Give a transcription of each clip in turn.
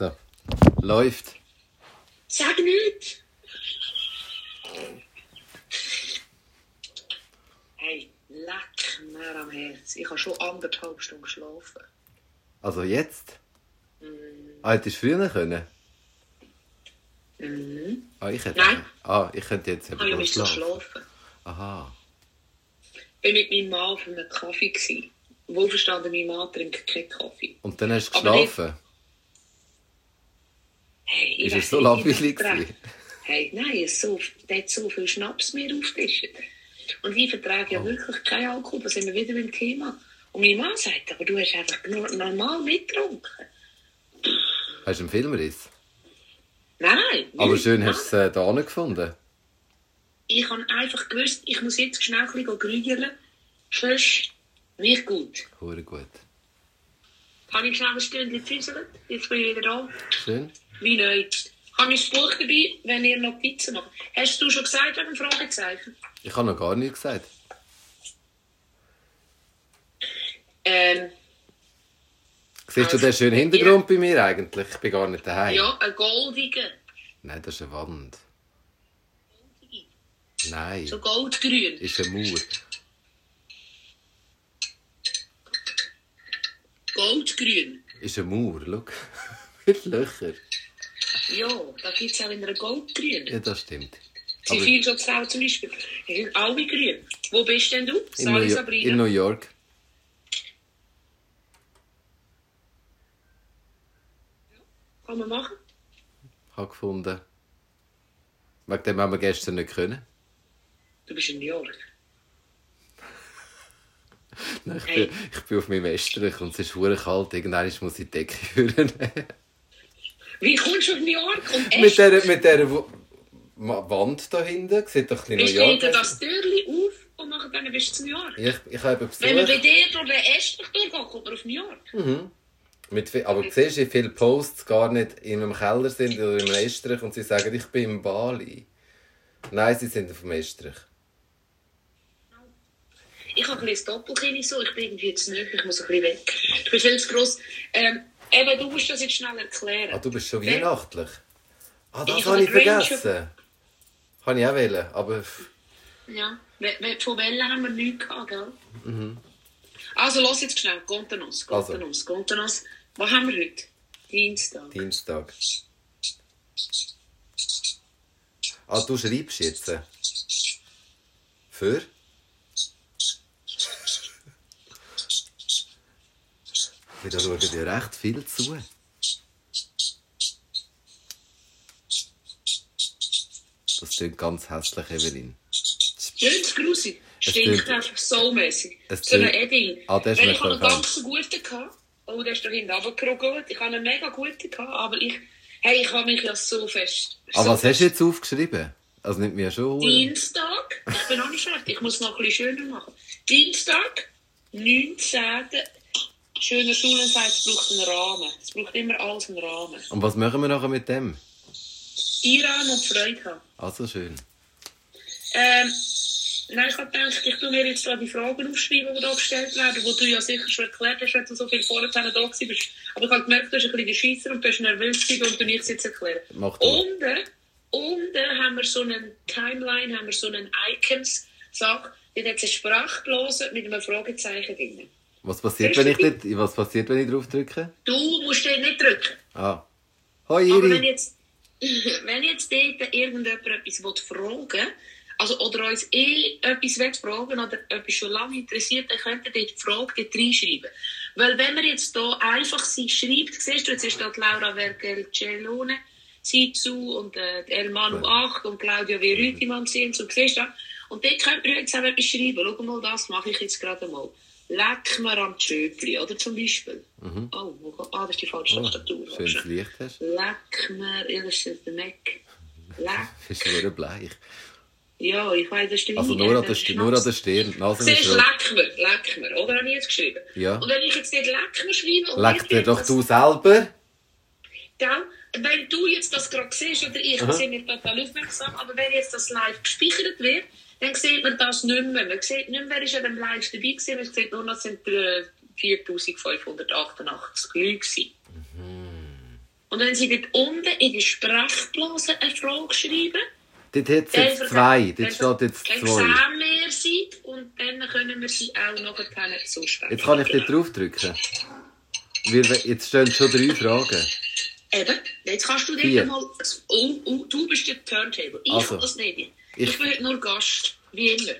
So. Läuft. Sag nicht! Hey, leck mir am Herz. Ich habe schon anderthalb Stunden geschlafen. Also jetzt? Ah, hättest du früher können? Mhm. Ah, ich hätte. Nein. Ah, ich könnte jetzt Ich eben noch müssen schlafen. schlafen. Aha. Ich war mit meinem Mann auf einem Kaffee. Wohlverstanden, mein Mann trinkt keinen Kaffee. Und dann hast du geschlafen? Hey, Ist es so langweilig gewesen? Hey, nein, es so, der hat so viel Schnaps mir aufgetischt. Und ich vertrage ja Oh. wirklich keinen Alkohol, da sind wir wieder beim Thema. Und mein Mann sagt, aber du hast einfach normal mitgetrunken. Hast du einen Filmriss? Nein. Aber schön nein. hast du es äh, da nicht gefunden. Ich habe einfach gewusst, ich muss jetzt schnell ein bisschen grügeln, sonst nicht gut. Hure gut. Habe ich schnell ein Stündchen gefisselt, jetzt bin ich wieder da. Schön. Wie neu. Habe ich das Buch dabei, wenn ihr Notizen macht. Hast du schon gesagt wegen Fragezeichen? Ich habe noch gar nichts gesagt. Ähm, Siehst du Also, den schönen Hintergrund bei mir eigentlich? Ich bin gar nicht daheim. ja, ein goldiger. Nein, das ist eine Wand. Nein, So goldgrün. ist eine Mauer. Goldgrün. Ist eine Mauer, schau. Mit Löcher. Ja, da gibt es auch in einer goldgrün. Ja, das stimmt. Aber Zivilschutzau zum Beispiel. Die sind alle grün. Wo bist denn du? in New, Sabrina. in New York. Kann man machen? habe gefunden. Wegen dem haben wir gestern nicht können. Du bist in New York. Nein, Ich, Hey. bin, ich bin auf meinem Estrich und es ist kalt. Irgendwann muss ich die Decke führen. Wie kommst du auf New York? Und mit der, mit der Wand da hinten. Sieht doch ein bisschen New York aus. das Türchen auf und nachher dann bist du in New York. Ich, ich habe Wenn man bei dir durch den Estrich durchgeht, kommt man auf New York. Mit, viel- aber siehst du, wie viele Posts gar nicht in einem Keller sind oder im Estrich und sie sagen, ich bin in Bali. Nein, sie sind auf dem Estrich. Ich habe ein bisschen das Doppelkinn so, ich bin irgendwie zu nahe, ich muss ein bisschen weg. Du bist viel zu gross. Ähm, eben, du musst das jetzt schnell erklären. Ah, du bist schon Wer- weihnachtlich. Ah, das Ich habe ich vergessen. Habe ich auch wollen, aber... Ja, von Wellen haben wir nichts gehabt, gell? Mhm. Also, los jetzt schnell. Contenos, Also. Contenos, Contenos. Was haben wir heute? Dienstag. Dienstag. Ah, du schreibst jetzt. äh, Da schauen dir recht viel zu. Das klingt ganz hässlich, Evelyn. Nicht grusig. Es Stinkt einfach so mäßig. es So ein Edding. Ah, das ich habe einen ganz guten gehabt. Oh, der ist da hinten runtergerugelt. Ich habe einen mega guten gehabt, aber ich... Hey, ich habe mich ja so fest... Aber so was hast du jetzt aufgeschrieben? Also nicht mir schon. Dienstag, ich bin noch nicht fertig, ich muss es noch ein bisschen schöner machen. Dienstag, 19. Schöner Schulenzeit, es braucht einen Rahmen. Es braucht immer alles einen Rahmen. Und was machen wir nachher mit dem? Iran und Freude haben. Also schön. Ähm, nein, ich habe gedacht, ich tue mir jetzt da die Fragen aufschreiben, die da gestellt werden, die du ja sicher schon erklärt hast, wenn du so viel vorher da bist. Aber ich habe gemerkt, du bist ein bisschen Scheisser und du bist nervös und du nichts jetzt erklären. Mach du. Unten, unten haben wir so einen Timeline, haben wir so einen Icons-Sache, die hat eine Sprachblase mit einem Fragezeichen drin. Was passiert, wenn ich, dort, was passiert, wenn ich drauf drücke? Du musst den nicht drücken. Ah. Hoi, Aber wenn Iri. jetzt, wenn jetzt dort irgendjemand etwas will fragen will, also, oder uns eh etwas will fragen oder etwas schon lange interessiert, dann könnt ihr dort die Frage dort reinschreiben. Weil wenn man jetzt hier einfach sie schreibt, siehst du, jetzt ist da die Laura Vergelcellone, sie zu und äh, die Elmanu 8 und Claudia Verütimann sind zu, siehst du? Und dort könnt ihr jetzt auch etwas schreiben. Schau mal, das mache ich jetzt gerade mal. Leck mir am Tschöpli, oder zum Beispiel. Oh, wo, ah, das ist die falsche Oh, Tastatur. schönes Licht hast. Leck mir, ja, das ist der Mac. Leck. Bist du nur bleich. Ja, ich weiß, das ist der Also nur an der, St- nur an der Stirn. Nase ist Siehst du, leck mir, leck mir, oder habe ich jetzt geschrieben? Ja. Und wenn ich jetzt nicht leck mir schreibe... und Leck dir doch das- du selber. Gell? Wenn du jetzt das gerade siehst, oder ich, sehe mich total aufmerksam, aber wenn jetzt das live gespeichert wird, dann sieht man das nicht mehr. Man sieht nicht mehr, wer ist an dem live dabei gewesen, man sieht nur noch, es sind äh, 4588 Leute gewesen. Und wenn Sie dort unten in die Sprechblase eine Frage schreiben, Dort hat es jetzt zwei. Dort steht jetzt zwei. wir sie und dann können wir sie auch noch zusprechen. Jetzt kann ich dort draufdrücken. Wir, jetzt stehen schon drei Fragen. Eben, jetzt kannst du dort mal... Oh, oh, du bist der Turntable. Ich Also, kann das nicht. Ich, bin nur Gast, wie immer.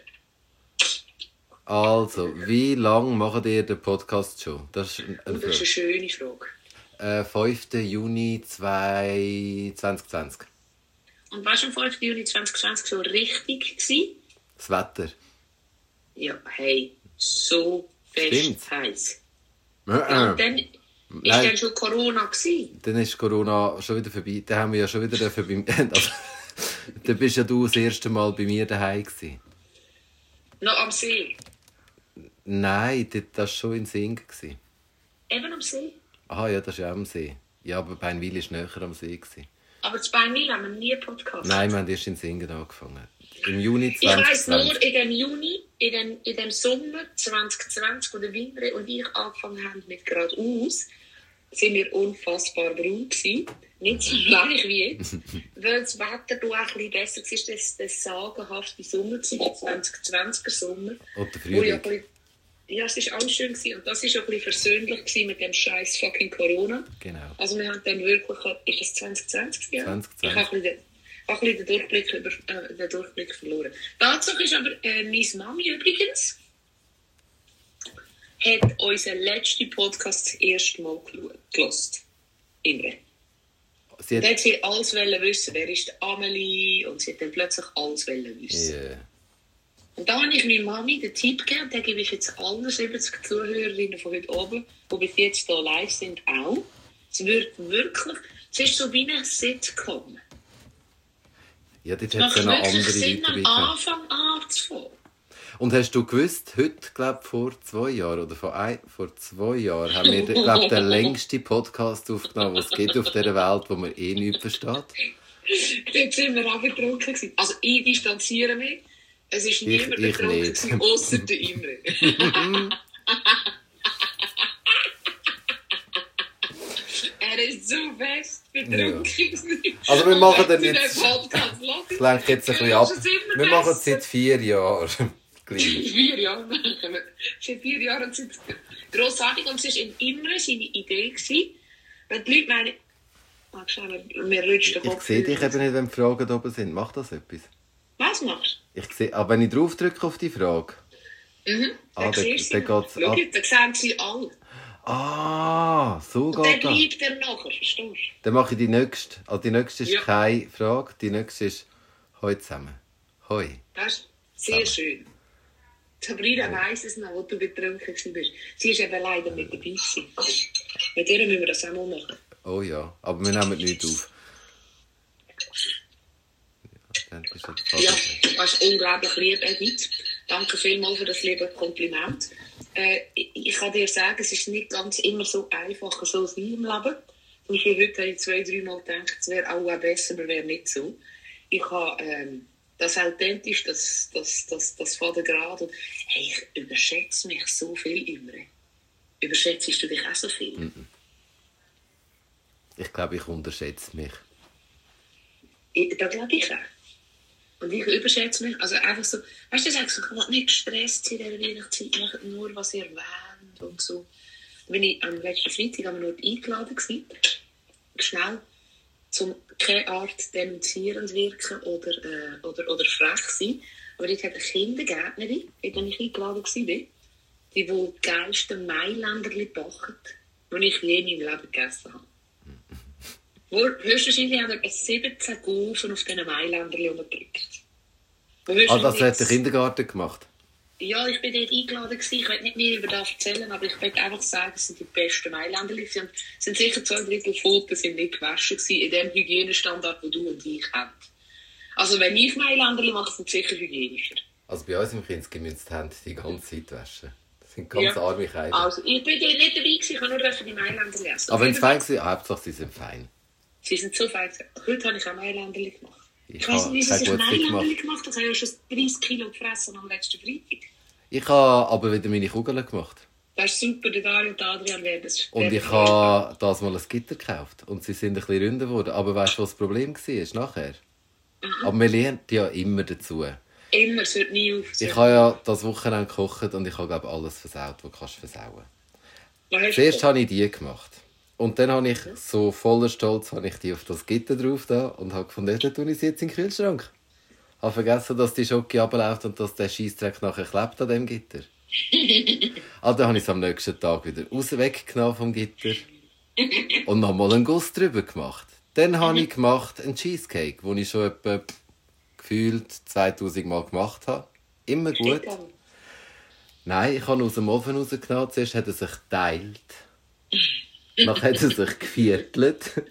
Also, wie lange macht ihr den Podcast schon? Das ist eine Und das ist eine schöne Frage. Äh, 5. Juni 2 2020. Und was am 5. Juni 2020 so richtig war? Das Wetter. Ja, hey, so fest heiß. Äh, Ja, äh. und dann ist Nein. dann schon Corona gewesen. Dann ist Corona schon wieder vorbei. Dann haben wir ja schon wieder dürfen beim... Dann bist ja du das erste Mal bei mir daheim gewesen. Noch am See. Nein, das war schon in Sing. Gewesen. Eben am See. Aha, ja, das ist ja am See. Ja, aber Beinwil war näher am See. Gewesen. Aber zu Beinwil haben wir nie Podcast. Nein, wir haben erst in Singen angefangen. Im Juni Ich weiss 2020. nur, in dem Juni, in dem, in dem Sommer 2020, wo der Windre und ich angefangen haben mit geradeaus, sind wir unfassbar braun gewesen. Nicht so bleich wie jetzt, weil das Wetter da auch ein bisschen besser war, das, das sagenhafte Sommer, der 2020er Sommer. Oder Frühling. ja, es war alles schön gewesen. und das war auch ein bisschen versöhnlich mit dem scheiß fucking Corona. Genau. Also wir haben dann wirklich, ist es 2020? Ja? 2020. Ich habe ein bisschen, ein bisschen den, Durchblick über, äh, den Durchblick verloren. Tatsache ist aber, äh, meine Mami übrigens hat unseren letzten Podcast das erste Mal gelost. Imre. Sie hat... hat sie alles wollen wissen, wer ist Amelie und sie hat dann plötzlich alles wollen wissen. Yeah. Und da habe ich meiner Mami den Tipp gegeben, und den gebe ich jetzt allen 70 Zuhörerinnen von heute oben, die bis jetzt hier live sind, auch. Es wird wirklich, es ist so wie ein Sitcom. Ja, dort Es hat es ja noch andere Sinn, am. Anfang anzufangen. Und hast du gewusst, heute, glaube vor zwei Jahren oder vor, ein, vor zwei Jahren haben wir, glaube den längsten Podcast aufgenommen, den es gibt auf dieser Welt, wo man eh nichts versteht. Dort sind wir auch betrunken gewesen. Also ich distanziere mich. Es ist niemand ich betrunken nicht. gewesen, ausser der Imre. er ist so fest betrunken. gewesen. Also wir machen jetzt- den hören. Das lenkt jetzt ein bisschen ab. Wir machen es seit vier Jahren. Vier Jahre. Seit vier Jahren sind es grossartig und es war immer seine Idee. Gewesen, wenn die Leute meinen, ah, schau, mir rutscht der Ich Kopf. sehe dich eben nicht, wenn die Fragen da oben sind. Macht das etwas? Was machst Ich sehe, aber wenn ich drauf drücke auf die Frage. du? Mhm. Ah, Dann dann- siehst dann du geht's Schau, ab. dann sehen sie alle. Ah, so Und geht dann das. bleibt er nachher, verstehst du? Dann mache ich die nächste. Also die nächste ist Ja. keine Frage. Die nächste ist Hoi zusammen. Hoi. Das ist sehr schön. Sabrina weiss es noch, wo du betrunken warst. Sie ist eben leider mit dabei. gewesen. Mit ihr müssen wir das auch mal machen. Oh ja, aber wir nehmen nichts auf. Ja, bist das ist unglaublich lieb, Edith. Danke vielmals für das liebe Kompliment. Äh, ich, kann dir sagen, es ist nicht ganz immer so einfach, so sein im Leben. Zum Beispiel heute habe ich zwei, drei Mal gedacht, es wäre auch besser, aber wäre nicht so. Ich habe ähm, das authentisch, das, das, das, das Vatergrad. Und, hey, ich überschätze mich so viel immer. Überschätzt du dich auch so viel? Ich glaube, ich unterschätze mich. Ich, das glaube ich auch. Und ich überschätze mich. Also einfach so, weißt du, sagst ich will nicht gestresst in dieser Weihnachtszeit, macht nur, was ihr wollt und so. Da bin ich am letzten Freitag am Nord eingeladen gewesen. Schnell, zum keine Art denunzierend wirken oder, äh, oder, oder frech sein. Aber dort hat eine Kindergärtnerin, in der ich eingeladen war, die, die geilsten Mailänderli backen, die ich je in meinem Leben gegessen habe. Höchstwahrscheinlich haben wir 17 Gaufen auf diesen Mailänderli umgedrückt. Ah, das hat der Kindergarten gemacht. Ja, ich bin dort eingeladen gewesen. Ich will nicht mehr über das erzählen, aber ich will einfach sagen, es sind die besten. Und es sind sicher zwei Drittel Fotos sind nicht gewaschen gewesen, in dem Hygienestandard, den du und ich haben. Also wenn ich Mailänderli mache, sind sie sicher hygienischer. Also bei uns im Kindsgemünzt haben die ganze Zeit waschen. Das sind ganz Ja. arme Kinder. Also ich bin dort nicht dabei gewesen, ich habe nur die Mailänderli essen. Aber wenn es fein war, Hauptsache sie sind fein. Sie sind so fein. Heute habe ich auch Mailänderli gemacht. Ich Ich, habe nicht, wie sie sich Mailänderli gemacht haben. Ich habe ja schon 30 Kilo gefressen am letzten Freitag. Ich habe aber wieder meine Kugeln gemacht. Das ist super, der Dario und Adrian werden es Und ich habe das mal ein Gitter gekauft. Und sie sind ein bisschen ründer geworden. Aber weißt du, was das Problem war nachher? Aber man lernt ja immer dazu. Immer, es hört nie auf. Ich habe ja das Wochenende gekocht und ich habe glaube alles versaut, was du kannst versauen. Du Zuerst gemacht? habe ich die gemacht. Und dann habe ich so voller Stolz habe ich die auf das Gitter drauf da und habe gefunden, dann tue ich sie jetzt in den Kühlschrank. Habe vergessen, dass die Schoki abläuft und dass der Scheissdreck nachher klebt an dem Gitter. ah, dann habe ich es am nächsten Tag wieder raus weggenommen vom Gitter und nochmal einen Guss drüber gemacht. Dann habe ich gemacht einen Cheesecake, den ich schon etwa gefühlt 2000 Mal gemacht habe. Immer gut. Nein, ich habe ihn aus dem Ofen rausgenommen. Zuerst hat er sich geteilt. Dann hat er sich geviertelt.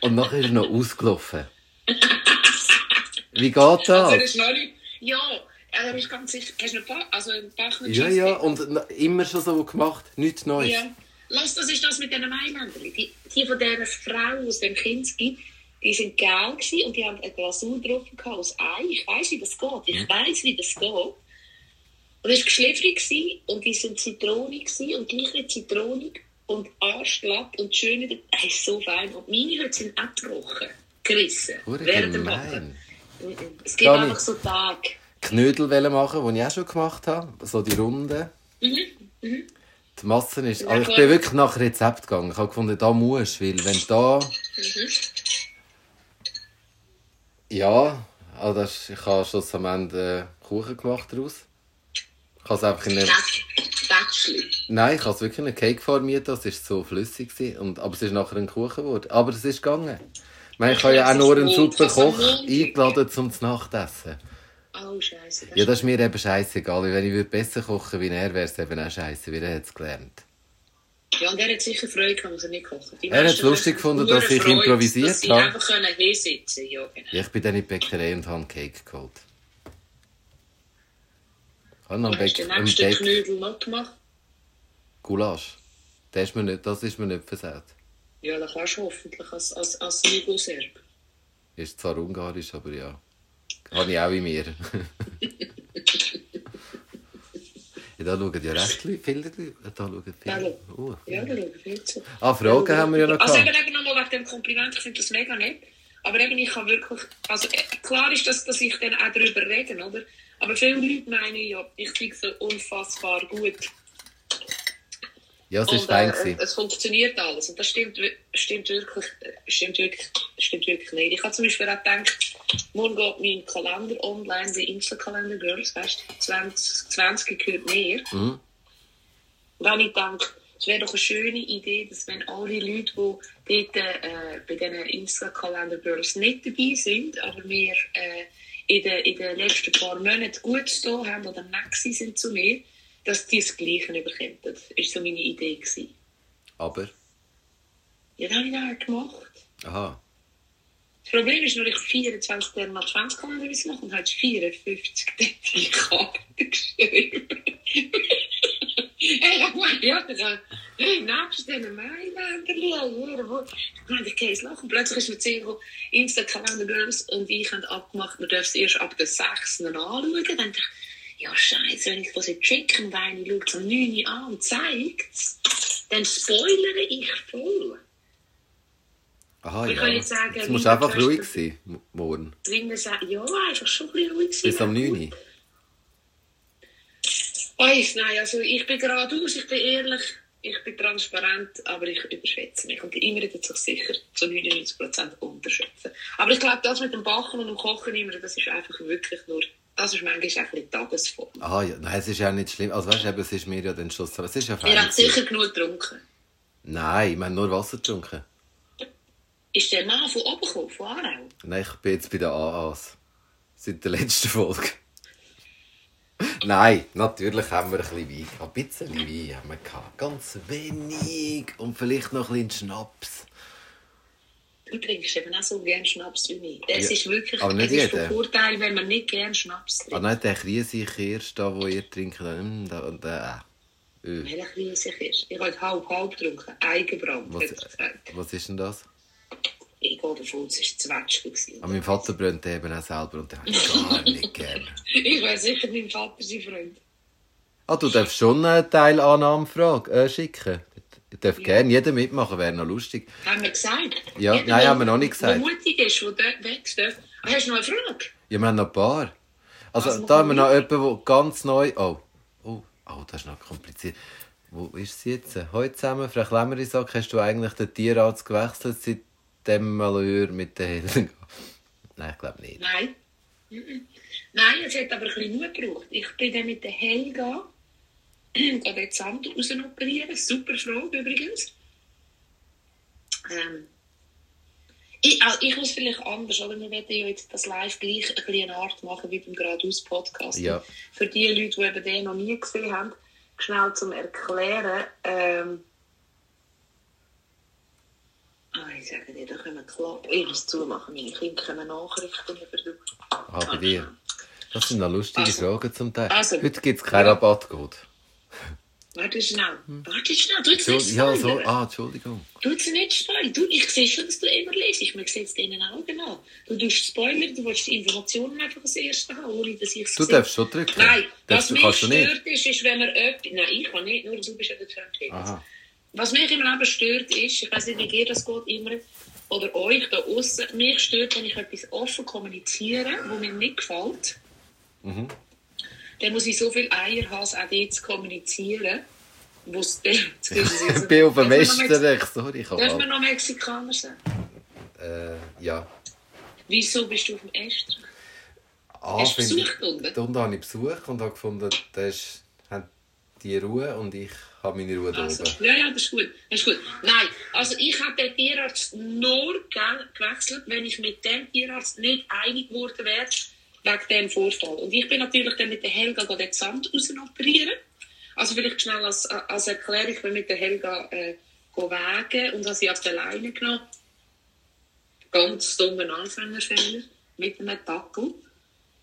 Und nachher ist er noch ausgelaufen. Wie geht Also, das? das ist noch nicht... Ja, er ist ganz sicher... Hast du einen ba also einen Bachner Ja, ja, und immer schon so gemacht. Nichts Neues. Ja. Lass, das ist das mit diesen Mailändern. Die, die von dieser Frau aus dem Kinski, die sind geil gewesen und die haben eine Glasur drauf gehabt aus Ei. Ich weiss, wie das geht. Ich weiss, wie das geht. Und es war geschläfrig gewesen und die sind zitronig gewesen und gleich nicht zitronig und arschglatt und schön wieder. Das ist so fein. Und meine heute sind auch gebrochen, gerissen. Hure während gemein. Backen. Mhm. Es gibt einfach so Tage. Knödel machen, die ich auch schon gemacht habe. So die Runden. Mhm, Die Masse ist... Ja, Also ich bin wirklich nach Rezept gegangen. Ich habe gefunden, da musst du, weil wenn da... Mhm. Ja, also das, ich habe schon am Ende Kuchen gemacht daraus. Ich habe es einfach in eine... Tätschli. Nein, ich habe es wirklich in einen Cake formiert, das war so flüssig. gewesen. Und, aber es ist nachher ein Kuchen geworden. Aber es ist gegangen. Ich, meine, ich habe ja auch nur einen super Koch eingeladen zum Nachtessen. Oh, Scheiße. Ja, das ist mir eben scheißegal. Wenn ich würde besser kochen wie er, wäre es eben auch scheiße, weil er hat es gelernt. Ja, und er hat sicher Freude gehabt, dass er nicht kocht. Die Er hat es lustig gefunden, dass ich Freude, improvisiert dass sie habe. einfach können hinsitzen ja, genau. Ja, ich bin dann in die Bäckerei und habe einen Cake geholt. Ich habe noch einen, Bäck den einen Knödel noch gemacht? Gulasch. Das ist mir nicht, das ist mir nicht versaut. Ja, dann kannst du hoffentlich als, als, als Jugoserb. Ist zwar ungarisch, aber ja. Habe ich auch in mir. ja, da schauen ja recht viele. Da schauen viele. Oh. Ja, da schauen viel zu. Ah, Fragen haben wir ja noch Also eben, gehabt. eben nochmal wegen dem Kompliment, ich finde das mega nett. Aber eben, ich kann wirklich, also äh, klar ist, dass, dass ich dann auch darüber rede, oder? Aber viele Leute meinen ja, ich sei so unfassbar gut. Ja, es Und, ist fein. äh, es funktioniert alles. Und das stimmt, stimmt, wirklich, stimmt, wirklich, stimmt wirklich nicht. Ich habe zum Beispiel auch gedacht, morgen geht mein Kalender online, der Insta-Kalender Girls, weißt du, 20, 20 gehört mehr. Mhm. Wenn ich denke, es wäre doch eine schöne Idee, dass wenn alle Leute, die dort, äh, bei diesen Insta-Kalender Girls nicht dabei sind, aber wir äh, in, den, in den letzten paar Monaten gut zu haben oder nett sind zu mir, dass die das Gleiche bekommen. Das war so meine Idee. Gewesen. Aber. Ja, das habe ich dann gemacht. Aha. Das Problem ist nur, ich 24 Tage mal 20 Kalender machen und habe 54 Tage die Karte geschrieben. Hey, dat maakt ja, naast de Mailänder, jeder wo. Ich meine, ich gehe ins Lachen. Plötzlich ist mir 10 Insta-Kalender Girls und ich haben abgemacht, wir dürfen es erst ab der 6. anschauen. Dann dachte ich, ja, Scheiße, wenn ich jetzt schicken, weil ich schaue es am 9. Uhr an und zeigt dann spoilere ich voll. Aha, Ich ja. kann jetzt sagen, wie du einfach ruhig sein, morgen. Drinnen sagen, ja, einfach schon ein bisschen ruhig sein. Bis am 9. Uhr. Weiss, nein, also ich bin geradeaus, ich bin ehrlich, ich bin transparent, aber ich überschätze mich. Und Imre wird sich sicher zu 99% unterschätzen. Aber ich glaube, das mit dem Backen und dem Kochen immer, das ist einfach wirklich nur, das ist manchmal einfach die Tagesform. Aha, ja. Nein, es ist ja nicht schlimm. Also weißt du, es ist mir ja dann Schluss. Es ist ja Ihr fein. habt gewesen. sicher genug getrunken. Nein, wir haben nur Wasser getrunken. Ist der Mann von oben gekommen, von Aarau? Nein, ich bin jetzt bei den AAs. Seit der letzten Folge. Nein, natürlich haben wir ein bisschen Wein. Ein bisschen Wein haben wir gehabt. Ganz wenig. Und vielleicht noch ein bisschen Schnaps. Du trinkst eben auch so gerne Schnaps wie ich. Das Ja, ist wirklich, aber nicht es ist von Vorteil, wenn man nicht gerne Schnaps Ah, trinkt. nein, der Kriesig-Kirsch, da, wo ihr trinkt, mm, da und da. Äh. Öh. Welcher riesig ist. Ich habe halb halb getrunken. Eigenbrand, Was, was ist denn das? Ich gehe davon es war Zwetschge. gewesen. Ah, mein Vater brennt den eben auch selber und den habe ich gar nicht gern. Ich wäre sicher mein Vater sein Freund. Ah, du darfst schon eine Teilannahmefrage äh, schicken. Darf gerne jeder mitmachen, wäre noch lustig. Haben wir gesagt? Ja, Jeder, nein, haben wir noch nicht gesagt. Der mutig ist, der darf. Ah, Hast du noch eine Frage? Ja, wir haben noch ein paar. Also, Was da haben wir noch jemanden, der ganz neu... Oh, oh, oh, das ist noch kompliziert. Wo ist sie jetzt? Heute zusammen, Frau Klemmerin sagt, hast du eigentlich den Tierarzt gewechselt seit dem Malheur mit der Helga? Nein, ich glaube nicht. Nein. Nein, es hat aber ein bisschen Mut gebraucht. Ich bin dann mit der Helga gehe den Sand rausoperieren. Super Frage übrigens. Ähm, ich, also ich muss vielleicht anders, oder? Wir werden ja jetzt das live gleich ein bisschen eine Art machen wie beim Geradeaus-Podcast. Ja. Für die Leute, die eben den noch nie gesehen haben, schnell zum Erklären. Ähm, ah, ich sage dir, da können wir klappen. Ich muss zumachen, meine Kinder können Nachrichten über. Ah, bei dir. Das sind noch lustige Also. Fragen zum Teil. Also. Heute gibt es keinen. Rabattcode. Warte schnell. Warte schnell, du jetzt nicht Entschuldigung, ja, so, spoilern. ah, Entschuldigung. Du jetzt nicht spoilern. Du, ich sehe schon, dass du immer lesest. Man sieht es deinen Augen an. Du tust Spoiler, du willst die Informationen einfach als Erstes haben, ohne dass ich es Du sehe. darfst schon drücken. Nein, Darfst was mich kannst stört ist, ist, wenn man etwas... Nein, ich kann nicht, nur du bist ja der Turntable. Was mich im Leben stört ist, ich weiß nicht, wie dir das geht immer, oder euch da außen, mich stört, wenn ich etwas offen kommuniziere, wo mir nicht gefällt, Mhm. Dann muss ich so viel Eier haben, auch dort zu kommunizieren, wo es dann... Ich bin auf dem Westerrecht, sorry, ich Darf man noch Mexikaner sagen? äh, Ja. Wieso bist du auf dem Estrich? Ah, Hast du unten? ich, unten habe ich besucht und habe gefunden, das haben die Ruhe und ich habe meine Ruhe da Also, oben. ja, ja, das ist gut. Das ist gut. Nein, also ich habe den Tierarzt nur ge- gewechselt, wenn ich mit dem Tierarzt nicht einig geworden wäre, wegen dem Vorfall. Und ich bin natürlich dann mit der Helga den Sand raus operieren. Also vielleicht schnell als, als Erklärung, ich bin mit der Helga äh, wägen und habe sie auf der Leine genommen. Ganz dummen Anfängerfehler mit einem Tackle.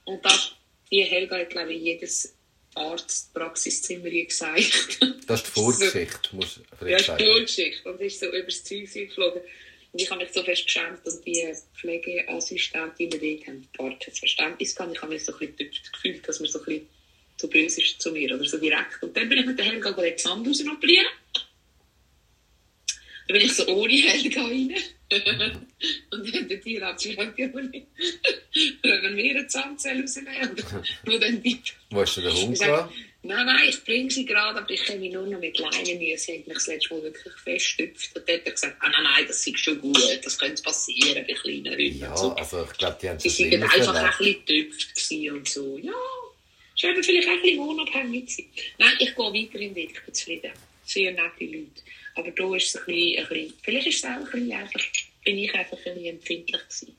Und das, die Helga hat, glaube ich, jedes Arztpraxiszimmer gesagt. Das ist die Vorgeschichte, musst du Ja, vielleicht ist sagen. Bullshit. Und ist so übers Zeug geflogen. Und ich habe mich so fest geschämt und die Pflegeassistentinnen dort haben gar kein Verständnis gehabt. Ich habe mich so ein bisschen gefühlt, dass man so ein bisschen zu böse ist zu mir oder so direkt. Und dann bin ich mit der Helga raus operieren. Dann bin ich so ohne Helga rein. und dann der fragt, ja, aber nicht. Wollen wir eine Zahnzelle rausnehmen? Nur dann die Wo hast du den Hund gehabt? Nein, nein, ich bringe sie gerade, aber ich kenne mich nur noch mit Leinen müssen. Sie hat mich das letzte Mal wirklich festgestüpft. Und dann hat er gesagt, ah, nein, nein, das ist schon gut, das könnte passieren bei kleinen Hunden. Ja, so. also ich glaube, die haben Sie Schlimmes einfach ein bisschen getüpft und so. Ja, ist eben vielleicht ein bisschen wohnabhängig gewesen. Nein, ich gehe weiterhin dort, ich bin zufrieden. Sehr nette Leute. Aber da ist es ein bisschen, ein bisschen vielleicht ist es auch ein bisschen einfach, bin ich einfach ein bisschen empfindlich gewesen.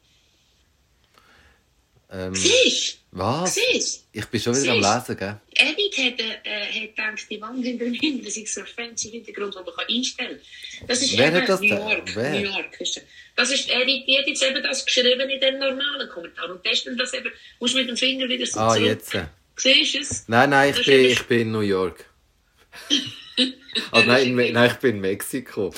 Ähm, Siehst was? du? Siehst Ich bin schon wieder am Lesen, gell? Edith hat, äh, hat gedacht, die Wand hinter dem Himmel, ist so ein fancy Hintergrund, den man kann einstellen kann. Das ist Wer eben hat das New York. wer? New York ist das. Ist Edith, die hat jetzt eben das geschrieben in dem normalen Kommentar. Und das dann das eben, musst du mit dem Finger wieder so Ah, zurück. jetzt. Siehst du es? Nein, nein, ich bin, ich bin in New York. also nein, in, nein, ich bin in Mexiko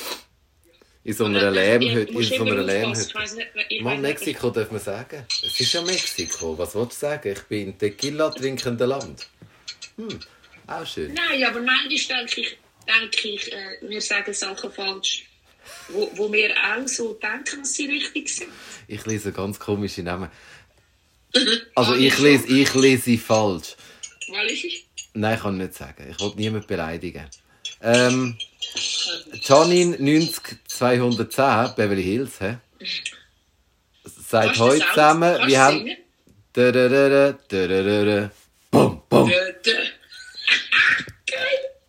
in so einer äh, Lärmhütte. In so einer Lärmhütte. Mal Mexiko darf man sagen. Es ist ja Mexiko. Was wollt du sagen? Ich bin Tequila trinkender Land. Hm, auch schön. Nein, aber manchmal denke ich, denke ich äh, wir sagen Sachen falsch. Wo, wo wir auch so denken, dass sie richtig sind. Ich lese ganz komische Namen. Mhm. Also ich lese, ich lese falsch. Weil ich? Nein, ich kann nicht sagen. Ich wollte niemanden beleidigen. Ähm, Janine 90 210, Beverly Hills, hä? Seit heute zusammen, wir haben. Da, da, da, da, da, da, da, da. Bum, bum.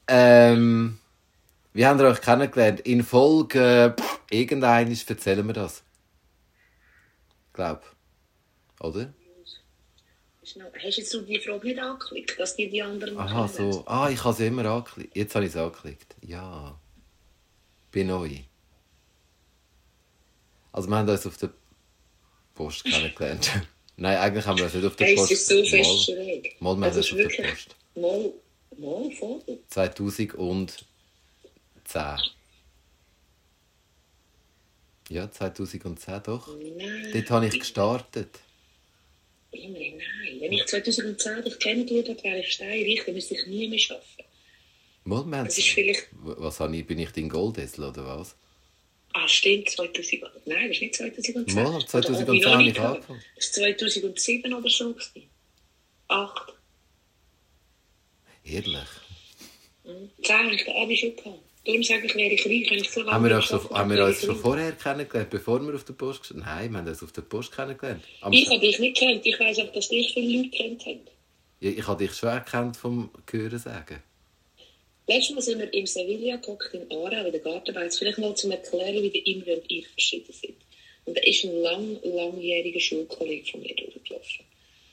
Ähm, wie haben ihr euch kennengelernt? In Folge äh, irgendeines erzählen wir das. Glaub. Oder? Hast du jetzt so die Frage nicht angeklickt, dass die die anderen Aha, so. Ah, ich habe sie immer angeklickt. Jetzt habe ich sie angeklickt. Ja. Bin neu. Also wir haben uns auf der Post kennengelernt. Nein, eigentlich haben wir uns nicht auf der Post. es ist so fest Mal, schräg. mal wir haben uns ist auf der Post. mal, mal voll. 2010. Ja, 2010 doch. Nein. Dort habe ich gestartet. Nein. Wenn ich 2010 dich kennengelernt hätte, wäre ich steinreich, dann müsste ich nie mehr arbeiten. Mal, Das ist vielleicht... Was habe ich? Bin ich dein Goldesel oder was? Ah, stimmt, 2000... Nein, das ist nicht 2010. Mal, Oder 2010 habe ich angefangen. Das war 2007 oder so. gewesen. Acht. Ehrlich? Zehn habe ich den Abi schon gehabt. Darum sage ich, wäre ich reich, wenn ich so lange Haben wir, uns schon, haben wir wäre uns ich schon vorher kennengelernt, bevor wir auf der Post Nein, wir haben uns auf der Post kennengelernt. Am, Ich habe dich nicht kennt. Ich weiss auch, dass dich viele Leute kennt haben. Ja, ich habe dich schon erkannt vom Hören sagen. Letztes Mal sind wir im Sevilla gehockt in Aarau in der Gartenbeiz. Vielleicht mal zum Erklären, wie der Imre und ich verschieden sind. Und da ist ein lang, langjähriger Schulkollege von mir durchgelaufen.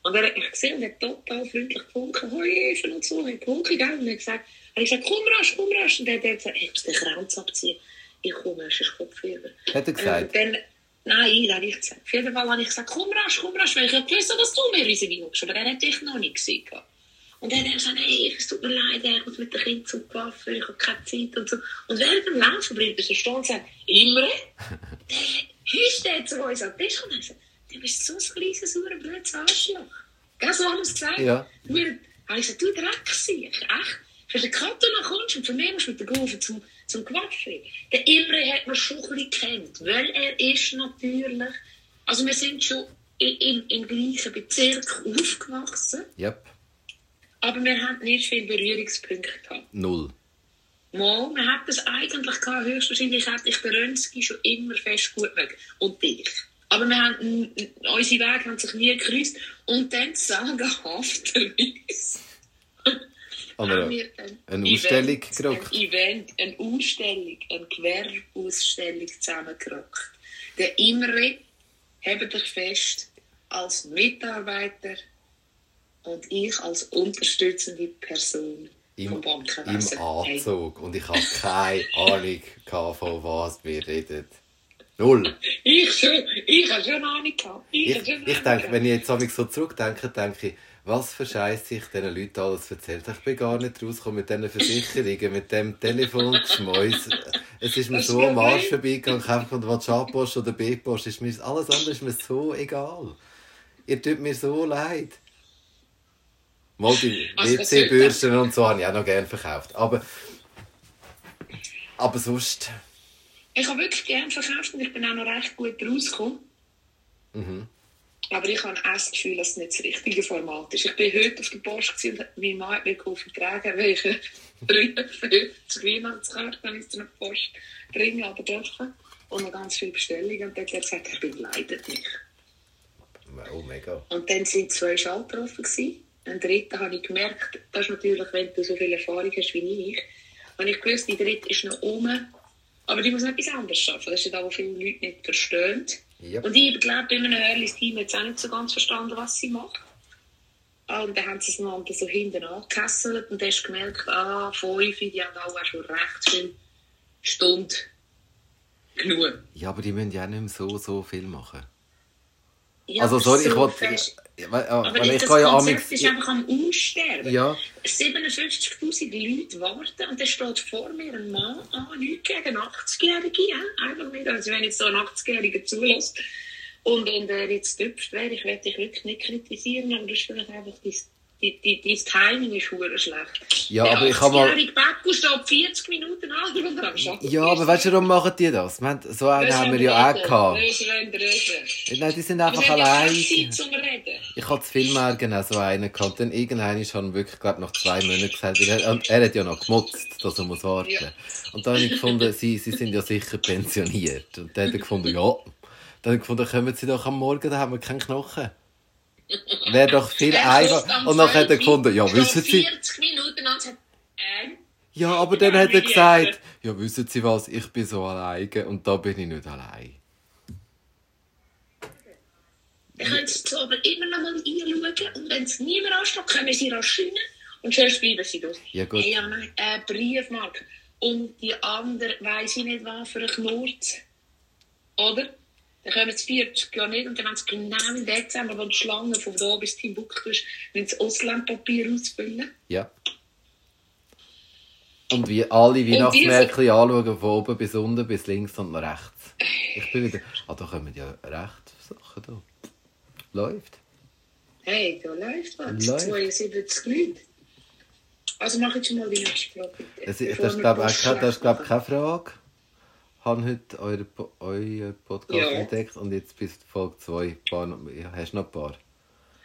Und er hat mich gesehen und hat total freundlich gewunken. Hoi, Efen und so. Er hat gewunken, gell? Und er hat gesagt, er hat gesagt, komm rasch, komm rasch. Und dann hat er gesagt, ich muss den Kranz abziehen. Ich komme, es ist Kopfhörer. Hat er gesagt? Dann, nein, das habe ich gesagt. Auf jeden Fall habe ich gesagt, komm rasch, komm rasch, weil ich habe gewusst, dass du mir unsere Wein. Aber er hat dich noch nicht gesehen. gehabt. Und dann hat er gesagt, hey, es tut mir leid, ich muss mit den Kindern zum Coiffeur, ich habe keine Zeit und so. Und während dem Laufen bleibt er so stehen und sagt, Imre, der ist der zu uns an den Tisch und sagt, du bist so ein kleines, sauer, blödes Arschloch. Gell, so haben wir es gesagt. Ja. Wir, habe ich gesagt, du Drecksack, echt? Für den Kato noch kommst und für mich musst du mit der Gaufe zum, zum Coiffeur. Der Imre hat man schon ein bisschen kennt, weil er ist natürlich, also wir sind schon im, im, im gleichen Bezirk aufgewachsen. Yep. Aber wir hatten nicht viele Berührungspunkte gehabt. Null. Mal, man hat das eigentlich gehabt, höchstwahrscheinlich hätte ich den Röntgen schon immer fest gut mögen. Und dich. Aber wir haben, unsere Wege haben sich nie gekreuzt. Und dann sagenhafterweise haben wir ein eine Ausstellung gerockt. Ein Event, eine Ausstellung, eine Gewerbeausstellung zusammengerockt. Der Imre, hebt dich fest, als Mitarbeiter und ich als unterstützende Person Im, Im Anzug. Und ich habe keine Ahnung, von was wir reden. Null. ich schon, ich habe schon Ahnung gehabt. Ich, Ich, schon ich denke, wenn ich jetzt so zurückdenke, denke ich, was für Scheiße ich diesen Leuten alles erzählt habe. Ich bin gar nicht rausgekommen mit diesen Versicherungen, mit dem Telefongeschmäus. Es ist mir Das so ist am Arsch vorbeigegangen, ich einfach von was A-Post oder B-Post alles andere ist mir so egal. Ihr tut mir so leid. Mal die WC-Bürsten und so habe ich auch noch gerne verkauft. Aber, aber sonst... Ich habe wirklich gerne verkauft und ich bin auch noch recht gut rausgekommen. Mhm. Aber ich habe auch das Gefühl, dass es nicht das richtige Format ist. Ich bin heute auf der Post und mein Mann hat mir geholfen tragen, weil ich 53 Weihnachtskarten ich zu einer Post bringen aber dürfen. Und noch ganz viele Bestellungen. Und dann hat er gesagt, er begleitet mich. Oh, mega. Und dann sind zwei Schalter offen gewesen. Ein dritten habe ich gemerkt, das ist natürlich, wenn du so viel Erfahrung hast wie ich, habe ich gewusst, die dritte ist noch oben. Aber die muss noch etwas anderes schaffen. Das ist ja da, wo viele Leute nicht verstehen. Yep. Und ich glaube, bei einem Hörlis Team jetzt auch nicht so ganz verstanden, was sie macht. Ah, Und dann haben sie es einander so hinten angekesselt und dann hast du gemerkt, ah, fünf, die haben auch schon recht viel Stunden genug. Ja, aber die müssen ja auch nicht mehr so, so viel machen. Ja, Also, sorry, ich so wollte. Weil, Aber weil ich das kann ja Konzept amix. ist einfach am Aussterben. Ja, 57'000 Leute warten und dann steht vor mir ein Mann an, nichts gegen 80-Jährige, ja? einfach nicht, also wenn jetzt so ein 80-Jähriger zulässt und wenn der jetzt gehüpft wäre, ich werde dich wirklich nicht kritisieren, aber das ist vielleicht einfach dein, dein, dein, dein Timing ist verdammt schlecht. Ja, aber ich habe mal- 80-jährige Bäcku steht 40 Minuten an und am Arbeiten. ja aber weißt du, warum machen die das? Wir haben, so einen Das haben wir ja auch gehabt. Das reden. Nein, die sind einfach allein. Ich hatte zu viel mehr genau so einen gehabt. Dann irgendwann ist er wirklich, glaube nach zwei Monaten gesagt, er, er hat ja noch gemutzt, dass er muss warten. Ja. Und dann habe ich gefunden, sie, sie sind ja sicher pensioniert. Und dann hat er gefunden, ja. Dann habe ich gefunden, kommen sie doch am Morgen, da haben wir keinen Knochen. Wäre doch viel Er einfach. kommt am Und dann hat er gefunden, ja, wissen Sie. 40 Minuten an und sagt, ähm, Ja, aber dann hat er gesagt, ja, wissen Sie was, ich bin so alleine und da bin ich nicht allein. Dann können Sie es aber immer noch mal einschauen und wenn es niemand ansteht, kommen Sie rasch rein und sonst bleiben Sie dort. Ja, gut. Ja, nein, äh, Briefmarke. Und die andere weiss ich nicht, was für ein Knurz. Oder? Dann kommen sie 40 Jahre nicht und dann haben sie genau im Dezember, wo die Schlange von da bis Timbuktu ist, wenn sie Auslandpapier ausfüllen. Ja. Und wie alle Weihnachtsmärkchen anschauen, von oben bis unten, bis links und nach rechts. Ich bin wieder. Ah, da kommen ja recht Sachen da. Läuft. Hey, da läuft was. Läuft. 72 Leute. Also mach jetzt schon mal die nächste Frage. Das ist, das glaube ich, keine Frage. Habe heute euren euren Podcast Ja. entdeckt und jetzt bis Folge 2. Paar noch- ja, Hast du noch ein paar?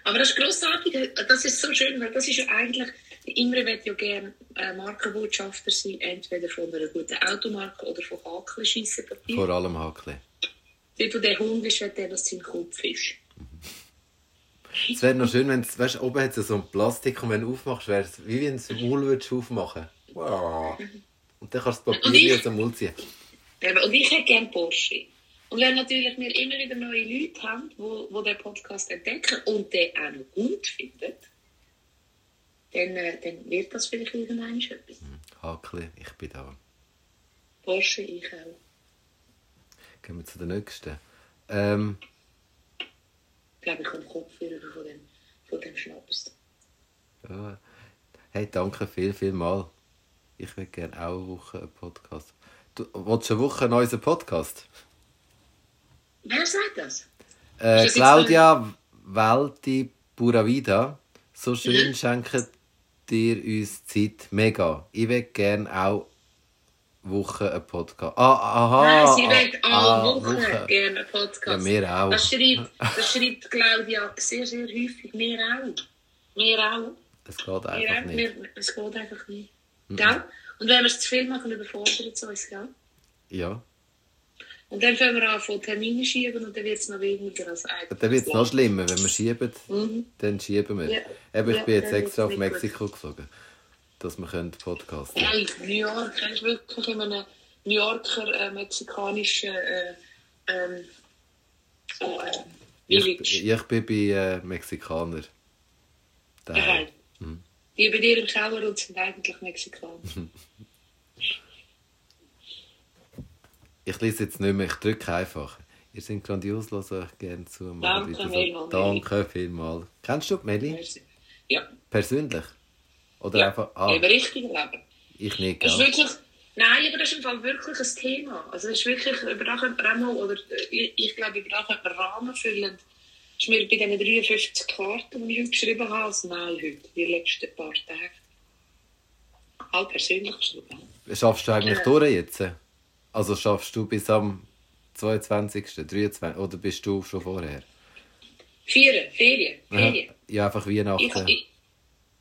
Aber das ist grossartig, das ist so schön, weil das ist ja eigentlich, Imre will ja gerne äh, Markenbotschafter sein, entweder von einer guten Automarke oder von Hakelscheissenpapier. Vor allem Hackli. Dort, wo der Hund ist, der, dass sein Kopf ist. Es wäre noch schön, wenn es, weißt, oben hat es so ein Plastik und wenn du aufmachst, wäre es wie wenn du es Maul würdest aufmachen wow. Und dann kannst du das Papier aus dem Mund ziehen. Eben, Und ich hätte gerne Porsche. Und wenn natürlich wir immer wieder neue Leute haben, die wo, wo den Podcast entdecken und den auch noch gut finden, dann, dann wird das vielleicht irgendwann etwas. Hackli, ich bin da. Porsche, ich auch. Gehen wir zu der nächsten. Ähm, Ich glaube, ich komme Kopfhörer von dem, von dem Schnaps. ja. Hey, danke viel, viel mal. Ich würde gerne auch eine Woche einen Podcast. Du willst eine Woche einen neuen Podcast? Wer sagt das? Äh, das Claudia Welti Buravida, so schön Mhm. schenken dir uns Zeit. Mega. Ich will gerne auch Woche einen Podcast. Ah, aha. Nein, sie ah, will alle ah, Wochen gerne einen Podcast. Ja, wir auch. Das schreibt, das schreibt Claudia sehr, sehr häufig. Wir auch. Wir auch. Es geht Wir einfach auch. nicht. Wir, es geht einfach nicht. Gell? Und wenn wir es zu viel machen, überfordert es uns. Gell? Ja. Und dann fangen wir an, von Termine schieben und dann wird es noch weniger als eigentlich. Dann wird es noch schlimmer. Wenn wir schieben, Mhm. dann schieben wir. Ja. Eben, ich Ja, bin jetzt extra auf Mexiko geflogen, dass wir können podcasten Hey, New York, hast du wirklich in einem New Yorker äh, mexikanischen äh, ähm, so, äh, Village. Ich, ich bin bei äh, Mexikaner. Daheim. Die bei dir im Keller und sind eigentlich Mexikaner. Ich lese jetzt nicht mehr, ich drücke einfach. Ihr seid grandios, höre euch gerne zu. Danke so. vielmals, Danke vielmals. Kennst du die Meli? Ja, Persönlich? Oder ja. einfach. Ah, im richtigen Leben. ich nicht, Das ist gell? wirklich, nein, aber das ist im Fall wirklich ein Thema. Also das ist wirklich, über das könnte man auch mal, oder äh, ich, ich glaube, über das könnte man Rahmen füllen. Das ist mir bei diesen 53 Karten, die ich heute geschrieben habe, also nein, heute, die letzten paar Tage. Halt persönlich geschrieben. Schaffst du eigentlich Ja. durch jetzt? Also schaffst du bis am 22., 23. oder bist du schon vorher? Vier, Ferien. Ferien. Ja, einfach Ich, Weihnachten. ich,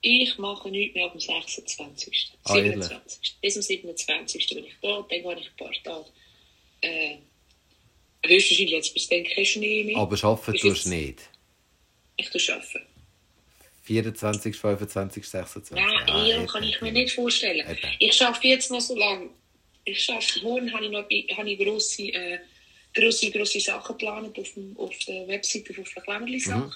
ich mache nichts mehr ab dem 26. Ah, 27. Bis zum 27. bin ich da, dann gehe ich ein paar Tage. Äh, höchstwahrscheinlich jetzt bis dann kein Schnee mehr. Aber arbeiten tust du nicht. Ich tue arbeiten. 24, 25, 26. Nein, Ah, kann ich mir nicht vorstellen. Eben. Ich arbeite jetzt noch so lange. Ich arbeite, morgen habe ich noch habe ich grosse, äh, grosse, grosse Sachen geplant auf, dem, auf der Webseite auf der Klemmerli-Sache.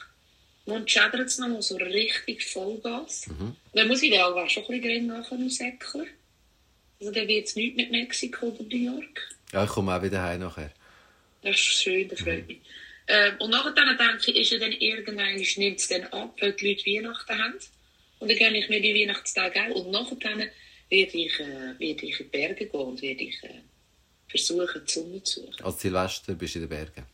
Morgen schädert es noch mal so richtig Vollgas. Dann muss ich dann auch schon ein bisschen drin nachher noch säckeln. Also dann wird es nichts mit Mexiko oder New York. Ja, ich komme auch wieder heim nachher. Das ist schön, das freut mich. Ähm, und nachher denke ich, ist ja dann irgendwann, nimmt es dann ab, weil die Leute Weihnachten haben. Und dann gönne ich mir die Weihnachtstage auch. Und nachher werde ich, äh, werde ich in die Berge gehen und werde ich äh, versuchen, die Sonne zu suchen. Als Silvester bist du in den Bergen.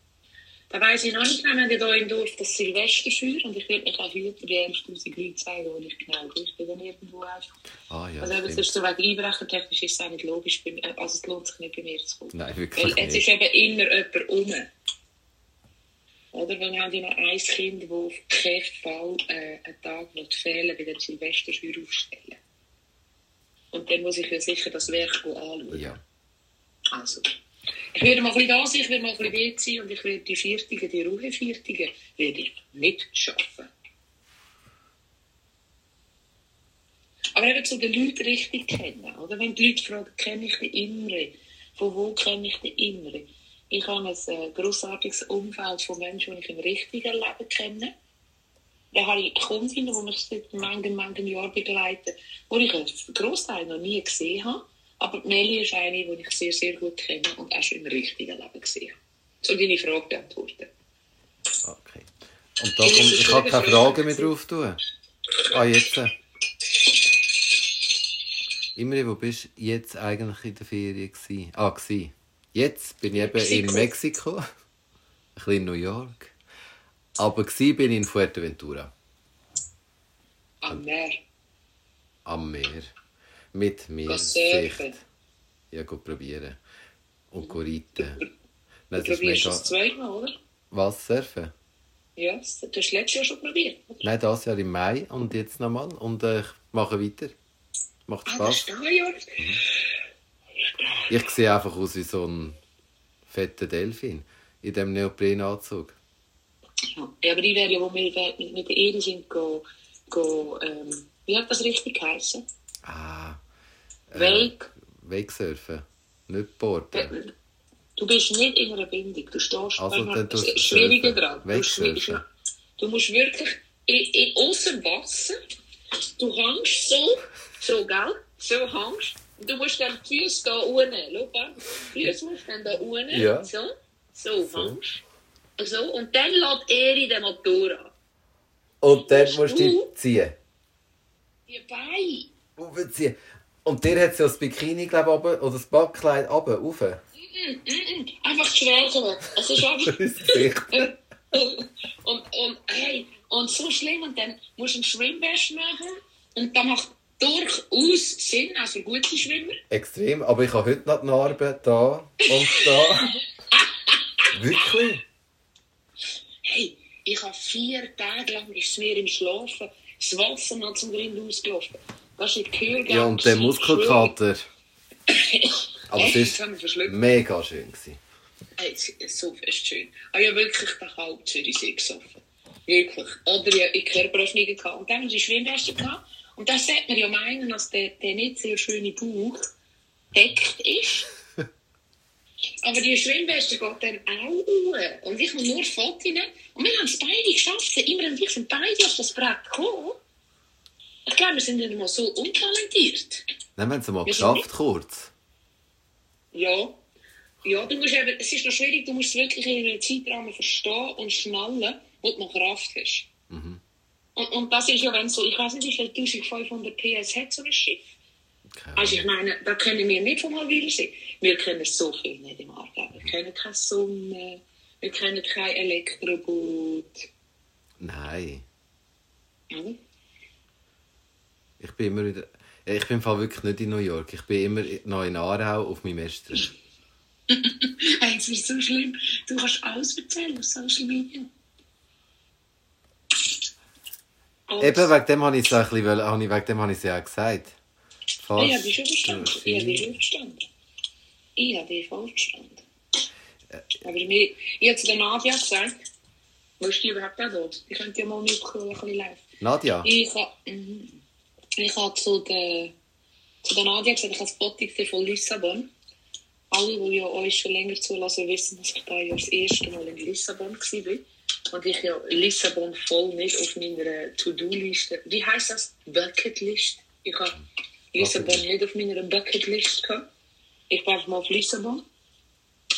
Da weiss ich noch nicht genau, wir haben hier im Dorf das Silvesterfeuer und ich werde mich auch heute die 11'000 Leute zeigen, wo ich genau bin. Ich bin dann irgendwo einfach. Ah ja, Also eben, ist so wegen Einbrechertechnisch ist es auch nicht logisch, bei, mir- also es lohnt sich nicht bei mir zu kommen. Nein, Weil wirklich es ist nicht. eben immer jemand um. Oder wenn haben die noch ein Kind, das auf keinen Fall äh, einen Tag will fehlen bei dem Silvesterschür aufstellen. Und dann muss ich ja sicher das Werk anschauen. Ja. Also. Ich werde mal ein bisschen da sein, ich werde mal ein bisschen dort sein und ich werde die Viertigen, die Ruheviertigen, werde ich nicht schaffen. Aber eben zu den Leuten richtig kennen. Oder? Wenn die Leute fragen, kenne ich den Imre? Von wo kenne ich den Imre? Ich habe ein äh, grossartiges Umfeld von Menschen, die ich im richtigen Leben kenne. Dann habe ich Kundinnen, die mich seit manchen, manchen Jahren begleiten, die ich einen Großteil noch nie gesehen habe. Aber die ist eine, die ich sehr, sehr gut kenne und auch schon im richtigen Leben gesehen habe. So deine Frage beantworten. Okay. Und da kommt, ich kann keine Fragen mehr drauf tun. Ah, jetzt. Imre, wo bist du jetzt eigentlich in der Ferien? Gewesen? Ah, gewesen. Jetzt bin ich eben in Mexiko. Ein bisschen in New York. Aber gewesen bin ich in Fuerteventura. Am Meer. Am Meer. Mit mir. Gehen surfen. Ja, go probieren. Und go reiten. Du Nein, das ist probierst mega... es zweimal, oder? Was, surfen? Ja, das du hast letztes Jahr schon probiert. oder? Nein, das Jahr im Mai und jetzt nochmal. Und äh, ich mache weiter. Macht Ah, das Spaß. Jahr. Ich sehe einfach aus wie so ein fetter Delfin. In diesem Neoprenanzug. Ja, aber die wäre ja, wo wir mit, mit der Eri sind, go, go, ähm, wie hat das richtig geheißen? Ah. Wake. Wakesurfen. Nicht boarden. Du bist nicht in einer Bindung. Du stehst Also, tust du schwieriger dran. Schwi- du musst wirklich in, in, aus dem Wasser, du hängst so, so, gell? So hängst. Du musst dann die Füße da unten, schau mal. Die Füße musst du dann da unten, Ja. so, so, So. hängst. So, und dann lädt er den Motor an. Und dann musst du du? dich ziehen. Die Beine. Aufziehen. Und der hat so das Bikini, glaube ich, oder das Backkleid runter, rauf. Mm, mm. Einfach schwächer. Es ist einfach... Das Gesicht. und, und, hey, und so schlimm. Und dann musst du einen Schwimmwäsche machen. Und das macht durchaus Sinn, also gute Schwimmer. Extrem. Aber ich habe heute noch die Narben da und da. Wirklich? Hey, ich habe vier Tage lang ist mir im Schlafen das Wasser noch zum Grind ausgelaufen. Das ist Kühlgang. Ja, und der Muskelkater. Aber es war mega schön. Gewesen. Hey, es ist so fest schön. Ah ja, wirklich den Halbzürichsee gesoffen. Wirklich. Oder ja, in Körperöffnungen gehabt. Und dann haben sie Schwimmweste gehabt. Und das sollte man ja meinen, dass der, der nicht sehr schöne Bauch deckt ist. Aber die Schwimmweste geht dann auch. Und ich habe nur Fotos. Und wir haben es beide geschafft. Immer und ich sind beide auf das Brett gekommen. Ich glaube, wir sind nicht mal so untalentiert. Dann haben sie mal Wir geschafft, kurz. Ja. Ja, du musst eben, es ist noch schwierig, du musst es wirklich in einem Zeitrahmen verstehen und schnallen, wo du noch Kraft hast. Mhm. Und, und das ist ja, wenn so, ich weiß nicht, wie viel 1500 PS hat so ein Schiff. Keine Also ich meine, da können wir nicht vom Halbwiedersee. Wir kennen so viel nicht im Aargau. Wir kennen keine Sonne, wir kennen kein Elektroboot. Nein. Oder? Ich bin immer wieder. Ich bin im Fall wirklich nicht in New York. Ich bin immer noch in Aarau auf meinem Estrich. Hey, es ist so schlimm. Du kannst alles erzählen auf Social Media. Alles. Eben wegen dem habe ich es ein bisschen, wollen- habe ich- wegen dem habe ich es ja auch gesagt. Ah, ich Fast habe dich schon verstanden. Ich habe dich schon verstanden. Ich habe dich voll verstanden. Äh, Aber mir, ich habe zu der Nadia gesagt, wo ist die überhaupt auch da? Die könnte ja mal mitkommen, ein bisschen live. Nadja? Ich habe, mhm. Ich habe zu der, zu der Nadia gesagt, ich habe das Foto gesehen von Lissabon. Alle, die ja euch schon länger zulassen, wissen, dass ich da ja das erste Mal in Lissabon war. Und ich ja Lissabon voll nicht auf meiner To-Do-Liste. Wie heißt das? Bucketlist. Ich habe Lissabon nicht auf meiner Bucketlist gehabt. Ich bin einfach mal auf Lissabon.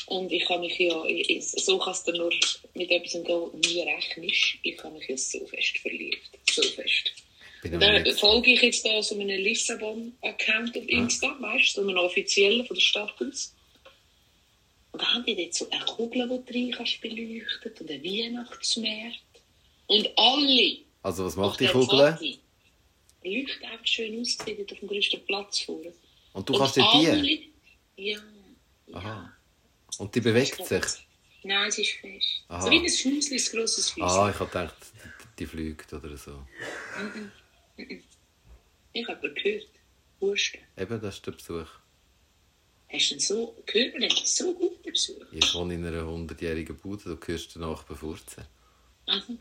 Und ich habe mich ja, so kannst du nur mit etwas gehen, nie rechnest. Ich habe mich ja so fest verliebt. So fest. Dann folge ich jetzt da so einem Lissabon-Account auf Insta, weißt du, so einem offiziellen von der Stadt aus. Und da haben die dort so eine Kugel, die du rein kannst beleuchtet und ein Weihnachtsmarkt. Und alle Also, was macht die Kugel? Foto leuchten einfach schön ausgesehen dort auf dem grössten Platz vorne. Und du Und kannst dir die. Ja. Aha. Und die bewegt sich. Nein, es ist fest. Aha. So wie ein Schmussli, ein grosses Füßchen. Ah, ich habe gedacht, die fliegt oder so. Ich habe aber gehört, Husten. Eben, das ist der Besuch. Hast du denn so, gehört man denn so gut den Besuch? Ich wohne in einer 100-jährigen Bude, du hörst den Nachbarn furzen. Also,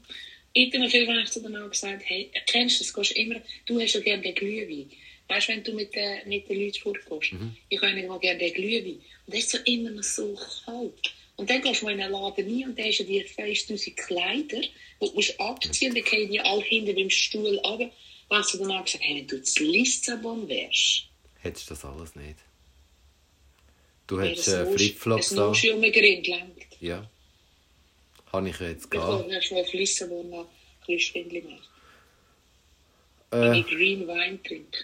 ich habe mir viel zu dem auch gesagt, hey, kennst du das, gehst immer, du hast ja gerne den Glühwein. Weißt du, wenn du mit, den mit den Leuten vorgehst, ich habe immer gerne den Glühwein. Und der ist so immer noch so kalt. Und dann gehst du mal in einen Laden rein und da hast du dir 5000 Kleider, die du musst abziehen, dann gehen die alle hinten beim Stuhl runter. Hast du dann auch gesagt, hey, wenn du zu Lissabon wärst, Hättest du das alles nicht? Du hättest äh, Flipflops da. Um den Grind gelenkt. Ja. Habe ich jetzt du erst mal auf Lissabon noch ein bisschen machst. Äh, Wenn ich Green Wein trinke.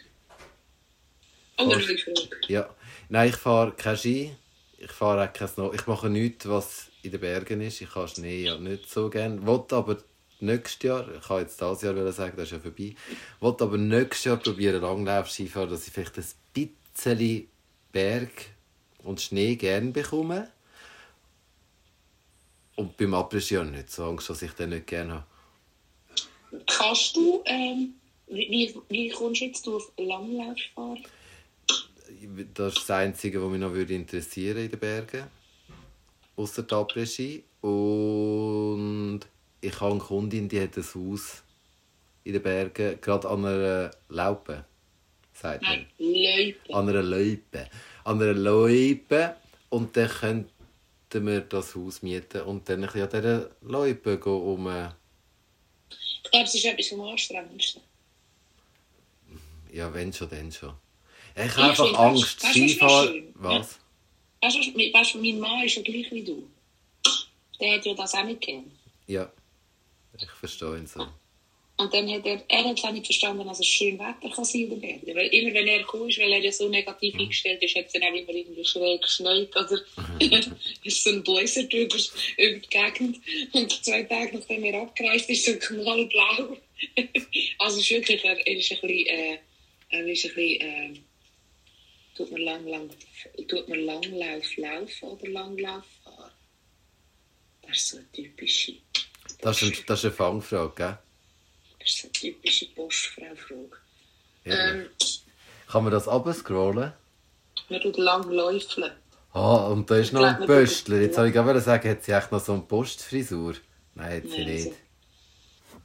Oh, Was? das ist eine Frage. ja. Nein, ich fahre kein Ski. Ich fahre auch kein Snow. Ich mache nichts, was in den Bergen ist. Ich kann Schnee ja nicht so gerne. Wollte aber nächstes Jahr, ich kann jetzt dieses Jahr sagen, das ist ja vorbei, wollte aber nächstes Jahr probieren, Langlauf-Skifahren, dass ich vielleicht ein bisschen Berg und Schnee gerne bekomme. Und beim habe ich nicht so Angst, dass ich den nicht gerne habe. Kannst du, ähm, wie, wie, kommst du jetzt auf Langlauf fahren? Das ist das Einzige, was mich noch würde interessieren in den Bergen. Außer der Après-Ski. Und ich habe eine Kundin, die hat ein Haus in den Bergen, gerade an einer Laupe. Sagt man. Leute. An einer Loipe. An einer Loipe. Und dann könnten wir das Haus mieten und dann ein bisschen an dieser gehen, um... Ich glaube, es ist etwas vom Anstrengendsten. Ja, wenn schon, dann schon. Ich habe einfach Angst. Skifahren... Was? Weißt du, mein Mann ist ja gleich wie du. Der hat ja das auch nicht gern. Ja. Ich verstehe ihn so. Und dann hat er, er hat auch nicht verstanden, dass es schön Wetter kann sein in den Bergen. Weil immer wenn er gekommen ist, weil er ja so negativ eingestellt ist, hat es dann auch immer irgendwie schräg geschneit oder ist so ein Blizzard über, über die Gegend. Und zwei Tage nachdem er abgereist ist, so knallblau. also ist wirklich, er, er ist ein bisschen, äh, er ist ein bisschen, äh, tut man lang, lang, tut man Langlauf laufen oder Langlauf fahren? Das ist so eine typische, Das ist, ein, das ist eine Fangfrage, gell? das ist eine typische Postfrau-Frage. Ja. Ähm, Kann man das abscrollen? man tut lang läufeln. Ah, und da ist noch ein Pöstler. Jetzt soll ich gerade sagen, hat sie echt noch so eine Postfrisur? Nein, hat sie Nein, nicht. sie-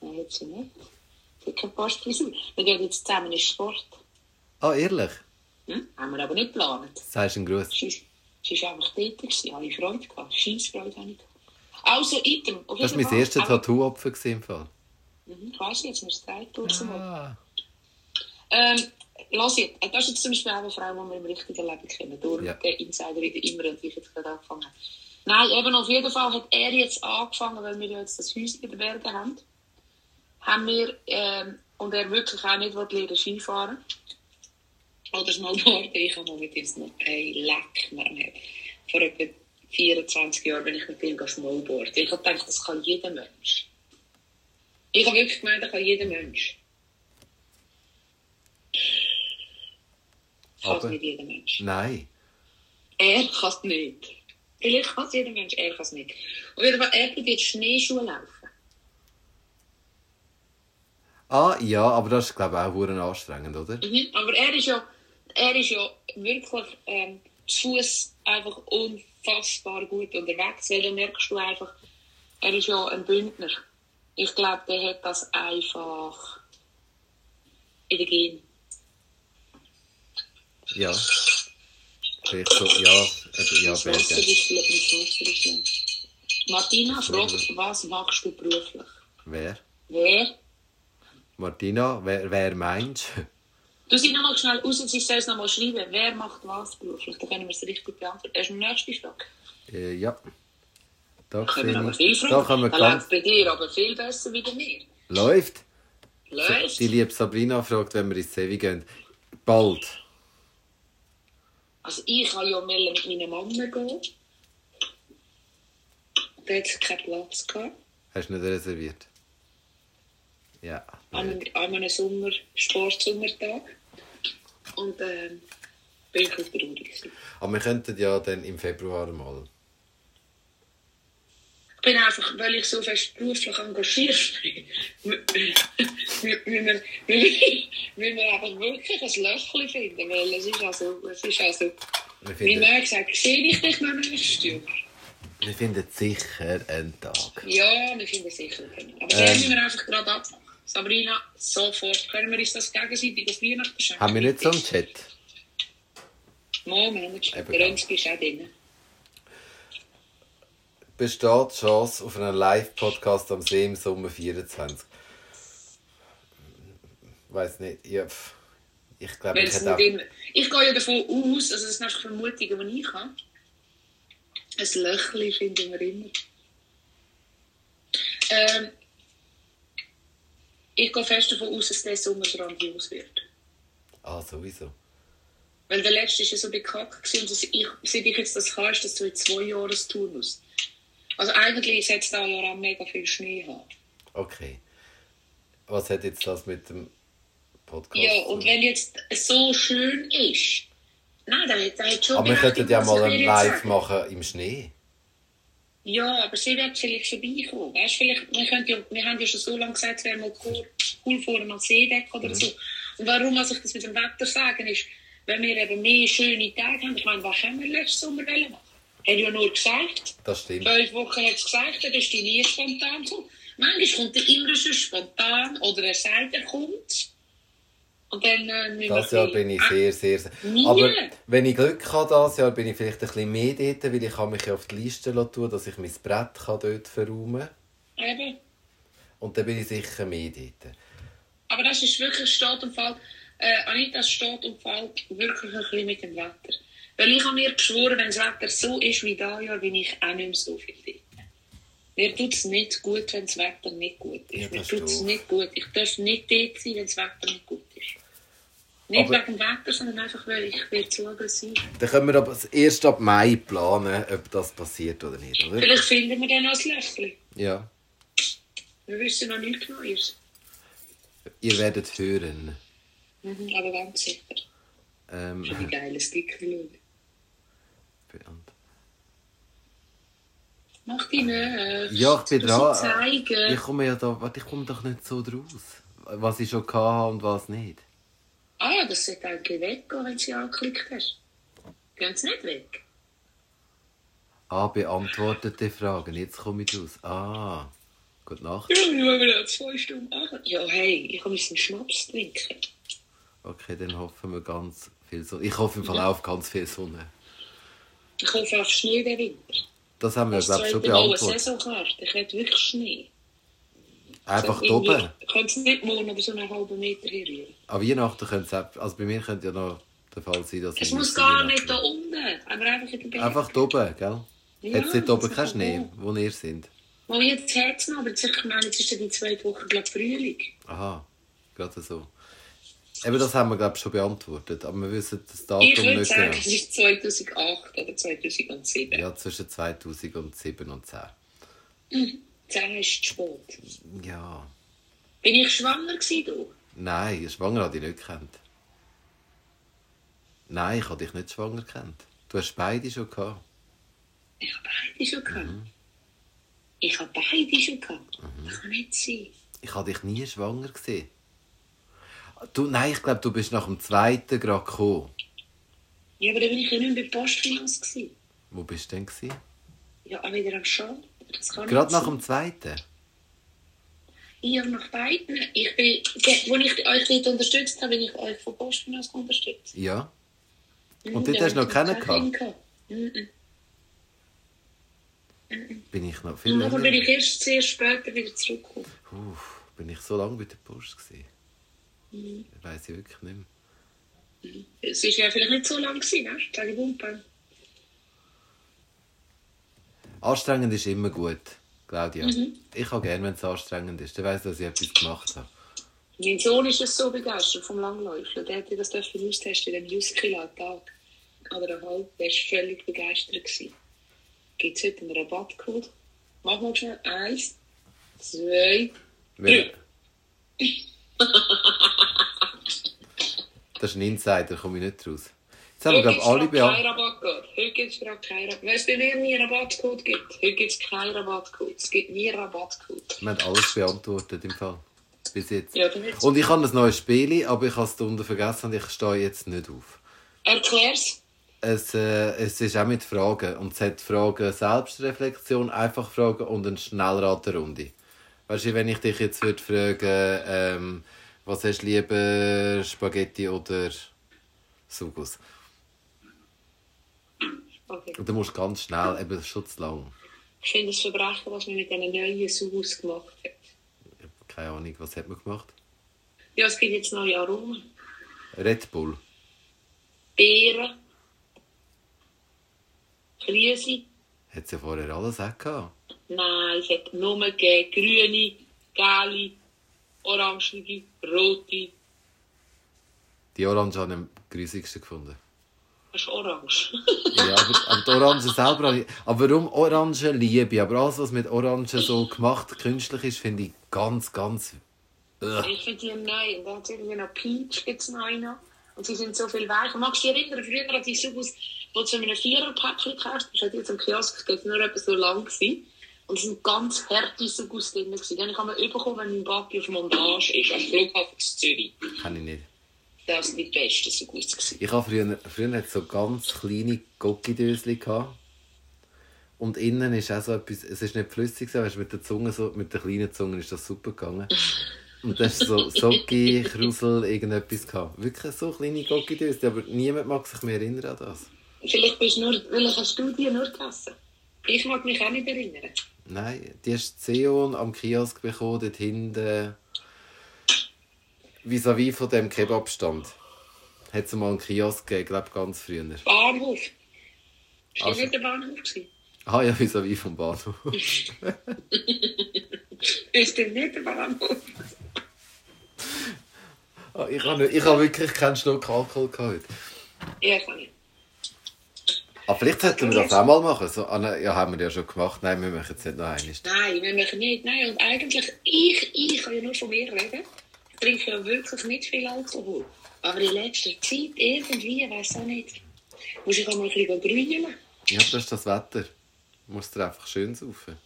Nein, hat sie nicht. Sie hat keine Postfrisur. Wir gehen jetzt zusammen in Sport. Ah, ehrlich? Hm? Haben wir aber nicht geplant. Sagst du einen Gruß? Sie war einfach dort. ich Freude. Scheissfreude habe ich. Also, Item. Das war mein erstes Tattoo-Opfer. im Fall. Mhm, jetzt, sind drei durch. Ah. Ähm, lass jetzt, das ist jetzt zum Beispiel auch eine Frau, die wir im richtigen Leben kennen. Durch Ja. den Insider in der Immer und ich jetzt gerade angefangen habe. Nein, eben auf jeden Fall hat er jetzt angefangen, weil wir jetzt das Häuschen in den Bergen haben. Haben wir, ähm, und er wirklich auch nicht will lernen Skifahren. Oder Snowboarden. Ich habe mal mit ihm ein Leck mehr. Vor etwa 24 Jahren bin ich mit ihm Snowboarden. Ich habe gedacht, das kann jeder Mensch. Ich habe wirklich gemeint, das kann jeder Mensch. Kann Aber- nicht jeder Mensch. Nein. Er kann es nicht. Vielleicht kann es jeder Mensch, er kann es nicht. Jeden Fall, er probiert Schneeschuhe laufen. Ah, ja, aber das ist, glaube ich, auch anstrengend, oder? Mhm. Aber er ist ja, er ist ja wirklich ähm, zu Fuß einfach unfassbar gut unterwegs, weil dann merkst du einfach, er ist ja ein Bündner. Ich glaube, der hat das einfach in den Gen. Ja. Vielleicht so, ja, eben, ja, Das Wasser Berge. Martina fragt, was machst du beruflich? Wer? Wer? Martina, wer, wer meinst du? Du sie nochmal schnell raus, sie soll es nochmal schreiben. Wer macht was beruflich? Dann können wir es richtig beantworten. Das ist die nächste Frage. Äh, ja. Da Können wir aber viel fragen. Da können wir ganz... läuft bei dir aber viel besser wie bei mir. Läuft. Läuft. Die liebe Sabrina fragt, wenn wir ins Sevi gehen. Bald. Also ich kann ja mal mit meiner Mama gehen. Da hat es keinen Platz gehabt. Hast du nicht reserviert? Ja. An einem, an einem Sommer, Sportsommertag. Und ähm, bin ich ein traurig. Aber wir könnten ja dann im Februar mal. Ich bin einfach, weil ich so fest beruflich engagiert bin, müssen wir, einfach wirklich ein Löchchen finden, weil es ist also, es ist also, wie man gesagt, sehe ich dich noch nächstes Jahr? wir finden sicher einen Tag. Ja, wir finden sicher können. Aber Ähm. dann müssen wir einfach gerade ab. Sabrina, sofort können wir uns das gegenseitig das Weihnachten schenken. Haben wir nicht so einen Chat? Moment, Eben, der ja. Rönski ist auch drin. Besteht die Chance auf einen Live-Podcast am See im Sommer 24? Weiß nicht. Pff. ich glaube, ich hätte auch. immer, ich gehe ja davon aus, also das sind einfach Vermutungen, die ich habe. Ein Löchli finden wir immer. Ähm, ich gehe fest davon aus, dass der Sommer grandios wird. Ah, sowieso. Weil der letzte war ja so bekackt und das, ich, seit ich jetzt das kann, ist das so in zwei Jahren Turnus. Also eigentlich sollte es da auch mega viel Schnee haben. Okay. Was hat jetzt das mit dem Podcast Ja, und wenn jetzt so schön ist, nein, dann hat schon Aber wir könnten ja mal ein Live machen im Schnee. Ja, aber sie wird vielleicht vorbeikommen. Weißt, vielleicht, wir, können ja, wir haben ja schon so lange gesagt, es wäre mal cool, cool vor einem Seedeck Mhm. oder so. Und warum was ich das mit dem Wetter sagen, ist, wenn wir eben mehr schöne Tage haben. Ich meine, was haben wir letzten Sommer machen? Haben ja nur gesagt. Das stimmt. Fünf Wochen hat es gesagt, dann ist die nie spontan gekommen. Manchmal kommt er immer so spontan oder er sagt, er kommt. Und dann äh, Das Jahr bin ich sehr, sehr... sehr-. Aber wenn ich Glück habe dieses Jahr, bin ich vielleicht ein bisschen mehr dort, weil ich kann mich ja auf die Liste tun, dass ich mein Brett kann dort verräumen kann. Eben. Und dann bin ich sicher mehr dort. Aber das ist wirklich steht und fällt. Äh, Anita, es steht und fällt wirklich ein bisschen mit dem Wetter. Weil ich habe mir geschworen, wenn das Wetter so ist wie dieses Jahr, bin ich auch nicht mehr so viel dort. Mir tut es nicht gut, wenn das Wetter nicht gut ist. Ja, Mir das tut es nicht gut. Ich darf nicht dort sein, wenn das Wetter nicht gut ist. Nicht Aber- wegen dem Wetter, sondern einfach, weil ich werde zu aggressiv. Dann können wir aber erst ab Mai planen, ob das passiert oder nicht, oder? Vielleicht finden wir dann noch ein Löffel. Ja. Wir wissen noch nichts Neues. Ihr werdet hören. Mhm, aber ganz sicher. Ähm, Wie geile Sticker schauen. Mach die nicht. Ja, ich bin dran. Ich komme ja da, warte, ich komme doch nicht so draus. Was ich schon hatte und was nicht. Ah, das sollte eigentlich weggehen, wenn sie angeklickt hast. Gehen sie nicht weg? Ah, beantwortete Fragen. Jetzt komme ich draus. Ah, gute Nacht. Ja, wir wollen ja zwei Stunden machen. Ja, hey, ich muss einen Schnaps trinken. Okay, dann hoffen wir ganz viel Sonne. Ich hoffe im Fall auch auf ganz viel Sonne. Ich hoffe auf Schnee den Winter. Das haben wir, glaube ich, schon zweite Mal eine beantwortet. Saisonkarte. Ich hätte wirklich Schnee. Einfach So irgendwie- oben. Könnt ihr nicht morgen aber so einen halben Meter herrühren? An Weihnachten könnte es also bei mir könnte ja noch der Fall sein, dass Es ich muss gar nicht da unten, aber einfach in den. Einfach da oben, gell? Ja, es dort oben ist Schnee, wo ihr sind? Mal jetzt hat es noch, aber jetzt, ich meine, jetzt ist ja die zweite Woche, glaube ich, Frühling. Aha, gerade so. Eben, das haben wir, glaube ich, schon beantwortet. Aber wir wissen das Datum Ich würde nicht sagen, genau. es ist 2008 oder 2007. Ja, zwischen 2007 und 10. 10 ist spät. Ja. Bin ich schwanger gewesen, du? Nein, schwanger habe ich nicht gekannt. Nein, ich habe dich nicht schwanger gekannt. Du hast beide schon gehabt. Ich habe beide schon gehabt. Mhm. Ich habe beide schon gehabt. Das kann nicht sein. Ich habe dich nie schwanger gesehen. Du, nein, ich glaube, du bist nach dem zweiten gerade gekommen. Ja, aber dann bin ich ja nicht mehr bei Postfinanz gewesen. Wo bist du denn? Gewesen? Ja, auch wieder am Schalter. Das kann Gerade nicht nach sein. dem zweiten? Ich habe nach beiden. Ich bin, als ich euch dort unterstützt habe, bin ich euch von Postfinanz unterstützt. Ja. Mhm, Und dort da hast du noch keinen Kind gehabt. Mhm. Bin ich noch viel Und nachher bin ich erst sehr später wieder zurückgekommen. Uff, bin ich so lange bei der Post gewesen? Mhm. Weiß ich wirklich nicht mehr. Es war ja vielleicht nicht so lang, gewesen, ne? Ich Bumpen. Anstrengend ist immer gut, Claudia. Mhm. Ich habe gerne, wenn es anstrengend ist. Dann weiss, dass ich etwas gemacht habe. Mein Sohn ist es so begeistert vom Langläufen. Der hat das dürfen austesten in dem Musical am Tag. Oder am halb. Der war völlig begeistert. Gibt es heute einen Rabattcode? Mach mal schnell. Eins, zwei, Weil- Das ist ein Insider, da komme ich nicht raus. Jetzt haben wir, glaube ich, alle beantwortet. Heute gibt es gerade keinen Rabattcode. Es bei mir nie einen Rabattcode gibt, heute gibt es keinen Rabattcode. Es gibt nie einen Rabattcode. Wir haben alles beantwortet im Fall. Bis jetzt. Ja. Und ich habe ein neues Spiel, aber ich habe es unten vergessen und ich stehe jetzt nicht auf. Erklär's. Es, äh, es ist auch mit Fragen. Und es hat Fragen Selbstreflexion, einfach Fragen und eine Schnellraterunde. Weißt du, wenn ich dich jetzt würde fragen, ähm, was hast du lieber, Spaghetti oder Sugus? Okay. Und dann musst du ganz schnell, eben das ist schon zu lang. Ich finde es Verbrechen, was man mit diesen neuen Sauce gemacht hat. Ich habe keine Ahnung, was hat man gemacht? Ja, es gibt jetzt neue Aromen. Red Bull. Beeren. Grüße. Hat es ja vorher alles auch gehabt. Nein, es hat nur gegeben grüne, gelbe, orangige, rote. Die Orange habe ich am grusigsten gefunden. Das ist orange. Ja, aber, aber die Orange selber. Aber warum Orange liebe ich? Aber alles, was mit Orange so gemacht, künstlich ist, finde ich ganz, ganz... Ugh. Ich finde die neu. Und dann hat es irgendwie noch Peach gibt's neu noch. Und sie sind so viel weicher. Magst du dich erinnern, früher an die Sugus, wo du so in einem Viererpäckchen gekauft hast, hat jetzt im Kiosk, das war nur etwa so lang. Gewesen. Und es sind ganz harte Sugus drin. gewesen. Die habe ich bekommen, wenn mein Papi auf Montage ist, am Flughafen in Zürich. Kann ich nicht. Das waren die besten Sugus. gewesen. Ich habe früher, früher hatte so ganz kleine gehabt. Und innen ist auch so etwas, es ist nicht flüssig, aber mit der Zunge, so, mit der kleinen Zunge ist das super gegangen. Und das ist so Socki, Krusel, irgendetwas gehabt. Wirklich so kleine Gocki-Döschen, aber niemand mag sich mehr erinnern an das. Vielleicht bist du nur, weil hast du die nur gegessen. Ich mag mich auch nicht erinnern. Nein, die hast Zeon am Kiosk bekommen, dort hinten. Vis-à-vis von dem Kebabstand. Hat es mal einen Kiosk gegeben, glaube ganz früher. Bahnhof. Ist Also- das nicht der Bahnhof? Gewesen? Ah ja, vis-à-vis vom Bahnhof. Ist das nicht der Bahnhof? Ah, ich habe ich habe wirklich keinen Schluck Alkohol gehabt. Ja, kann ich. Aber Ah, vielleicht sollten wir das auch mal machen. So, ah, ja, haben wir ja schon gemacht. Nein, wir machen es nicht noch einmal. Nein, wir machen nicht. Nein, und eigentlich, ich, ich kann ja nur von mir reden. Ich trinke ja wirklich nicht viel Alkohol. Aber in letzter Zeit irgendwie, weiß auch nicht, muss ich auch mal ein bisschen grünen. Ja, das ist das Wetter. Du musst dir einfach schön saufen.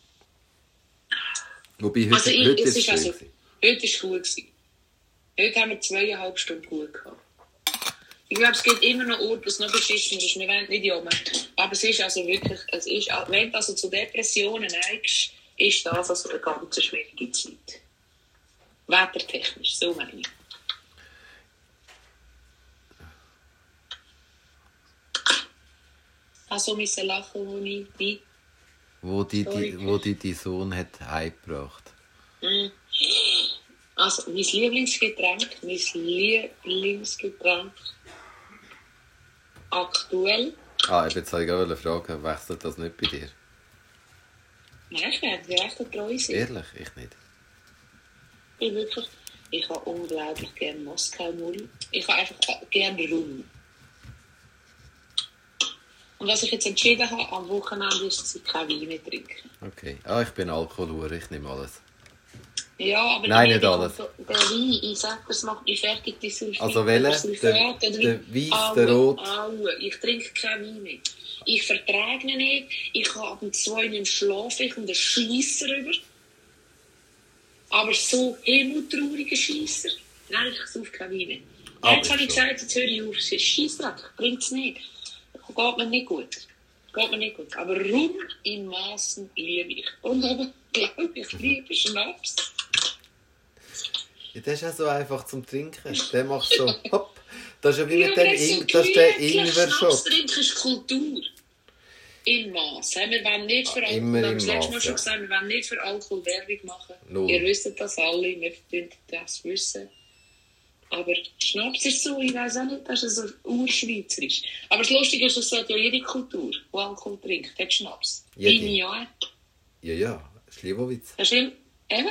Wobei, heute, Also ich, heute es ist es ist schön. also, heute war es gut. Gewesen. Heute haben wir zweieinhalb Stunden gut gehabt. Ich glaube, es gibt immer noch Orte, wo es noch beschissen ist. Wir wollen nicht jammern. Aber es ist also wirklich, es ist, wenn du also zu Depressionen neigst, ist das also eine ganz schwierige Zeit. Wettertechnisch, so meine ich. Also müssen lachen, wo ich wie. Wo die, die, wo die, die Sohn hat heimgebracht. Also, mein Lieblingsgetränk, mein Lieblingsgetränk aktuell. Ah, ich wollte gerade fragen, wechselt das nicht bei dir? Nein, ich werde treu sein. Ehrlich, ich nicht. Ich wirklich, ich habe unglaublich gerne Moskau Null. Ich habe einfach gerne Rum. Und was ich jetzt entschieden habe, am Wochenende ist, dass ich kein Wein mehr trinke. Okay. Ah, ich bin Alkoholur, ich nehme alles. Ja, aber Nein, nicht alles. Der Wein, ich sage, das macht mich fertig, die Sulfit. Also Sulfat Der- der Weiss, der Rot? alle. Ich trinke keinen Wein mehr. Ich vertrage ihn nicht. Ich habe ab und zu einen schlafe ich und einen Scheisser rüber. Aber so himmeltraurige Scheisser. Nein, ich sauf keinen Wein mehr. Aber Jetzt habe ich gesagt, jetzt höre ich auf. Es ist Scheissdreck. Bringt es nicht. Geht mir nicht gut. Geht mir nicht gut. Aber Rum in Maßen liebe ich. Und aber, glaube ich, liebe Schnaps. Ja, das ist ja so einfach zum Trinken. Der macht so, hopp. Das ist ja wie mit dem In das ist der gemütlich. Schnaps trinken ist Kultur. In Maß. Wir wollen nicht für Alkohol, haben im das letzte Mal schon gesagt, wir wollen nicht für Alkohol Werbung machen. Null. Ihr wisst das alle, wir tun das wissen. Aber Schnaps ist so, ich weiß auch nicht, das ist so urschweizerisch. Aber das Lustige ist, das sagt ja jede Kultur, die Alkohol trinkt, hat Schnaps. Jede. Ja. Ja, ja. Schliwowitz. Das stimmt. Eben.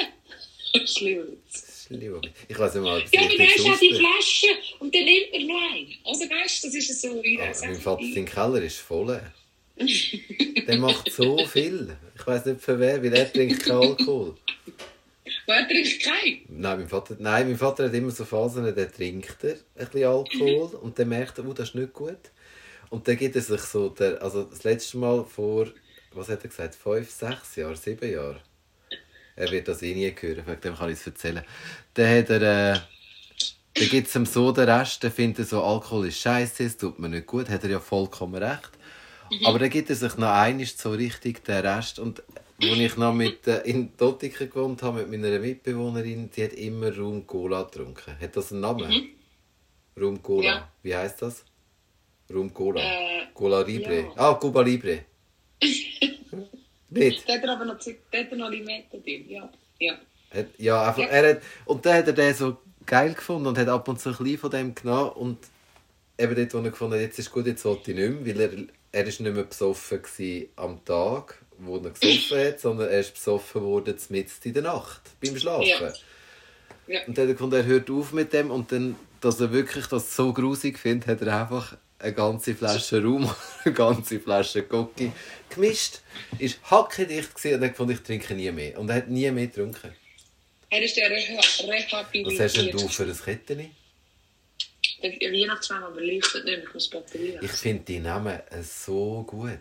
Schlimmwitz. Schliwowitz. Ich weiß nicht mal, es Ja, aber dann hast du die. Flasche und dann nimmt er noch einen. Also weißt du, das ist so, ich Ah, weiß Mein Vater, sein Keller ist voll. Der macht so viel. Ich weiß nicht für wer, weil er trinkt keinen Alkohol. Wer trinkt keinen? Nein, mein Vater, nein, mein Vater hat immer so Phasen, der trinkt er ein bisschen Alkohol und dann merkt er, oh, das ist nicht gut. Und dann gibt er sich so, der, also das letzte Mal vor, was hat er gesagt, fünf, sechs Jahren, sieben Jahren. Er wird das eh nie hören, wegen dem kann ich es erzählen. Dann hat er, äh, dann gibt es ihm so den Rest, der findet so, Alkohol ist scheiße, es tut mir nicht gut, hat er ja vollkommen recht. Aber dann gibt er sich noch einmal so richtig den Rest. Und als ich noch mit, äh, in Dottiken gewohnt habe, mit meiner Mitbewohnerin, die hat immer Rum Cola getrunken. Hat das einen Namen? Rum Cola. Ja. Wie heißt das? Rum Cola. Äh, Cola Libre. ja. Ah, Cuba Libre. Nicht? Da hat er aber noch, da hat noch Limette drin, ja. ja. Hat, ja, einfach, Ja. Er hat, und dann hat er den so geil gefunden und hat ab und zu ein bisschen von dem genommen. Und eben dort, wo er gefunden hat, jetzt ist gut, jetzt wollte ich nicht mehr, weil er, er ist nicht mehr besoffen am Tag, wo er gesoffen hat, sondern er ist besoffen worden mitten in der Nacht, beim Schlafen. Ja. Ja. Und dann hat er gefunden, hört auf mit dem und dann, dass er wirklich das so grusig findet, hat er einfach eine ganze Flasche Rum, eine ganze Flasche Cocky gemischt. Ist hackedicht gewesen und er fand, ich trinke nie mehr. Und er hat nie mehr getrunken. Er ist ja reha Was rehabilitiert. hast denn du für ein Kettchen? Weihnachtsmann aber leuchtet nicht, ich muss Batterie Ich finde die Namen so gut.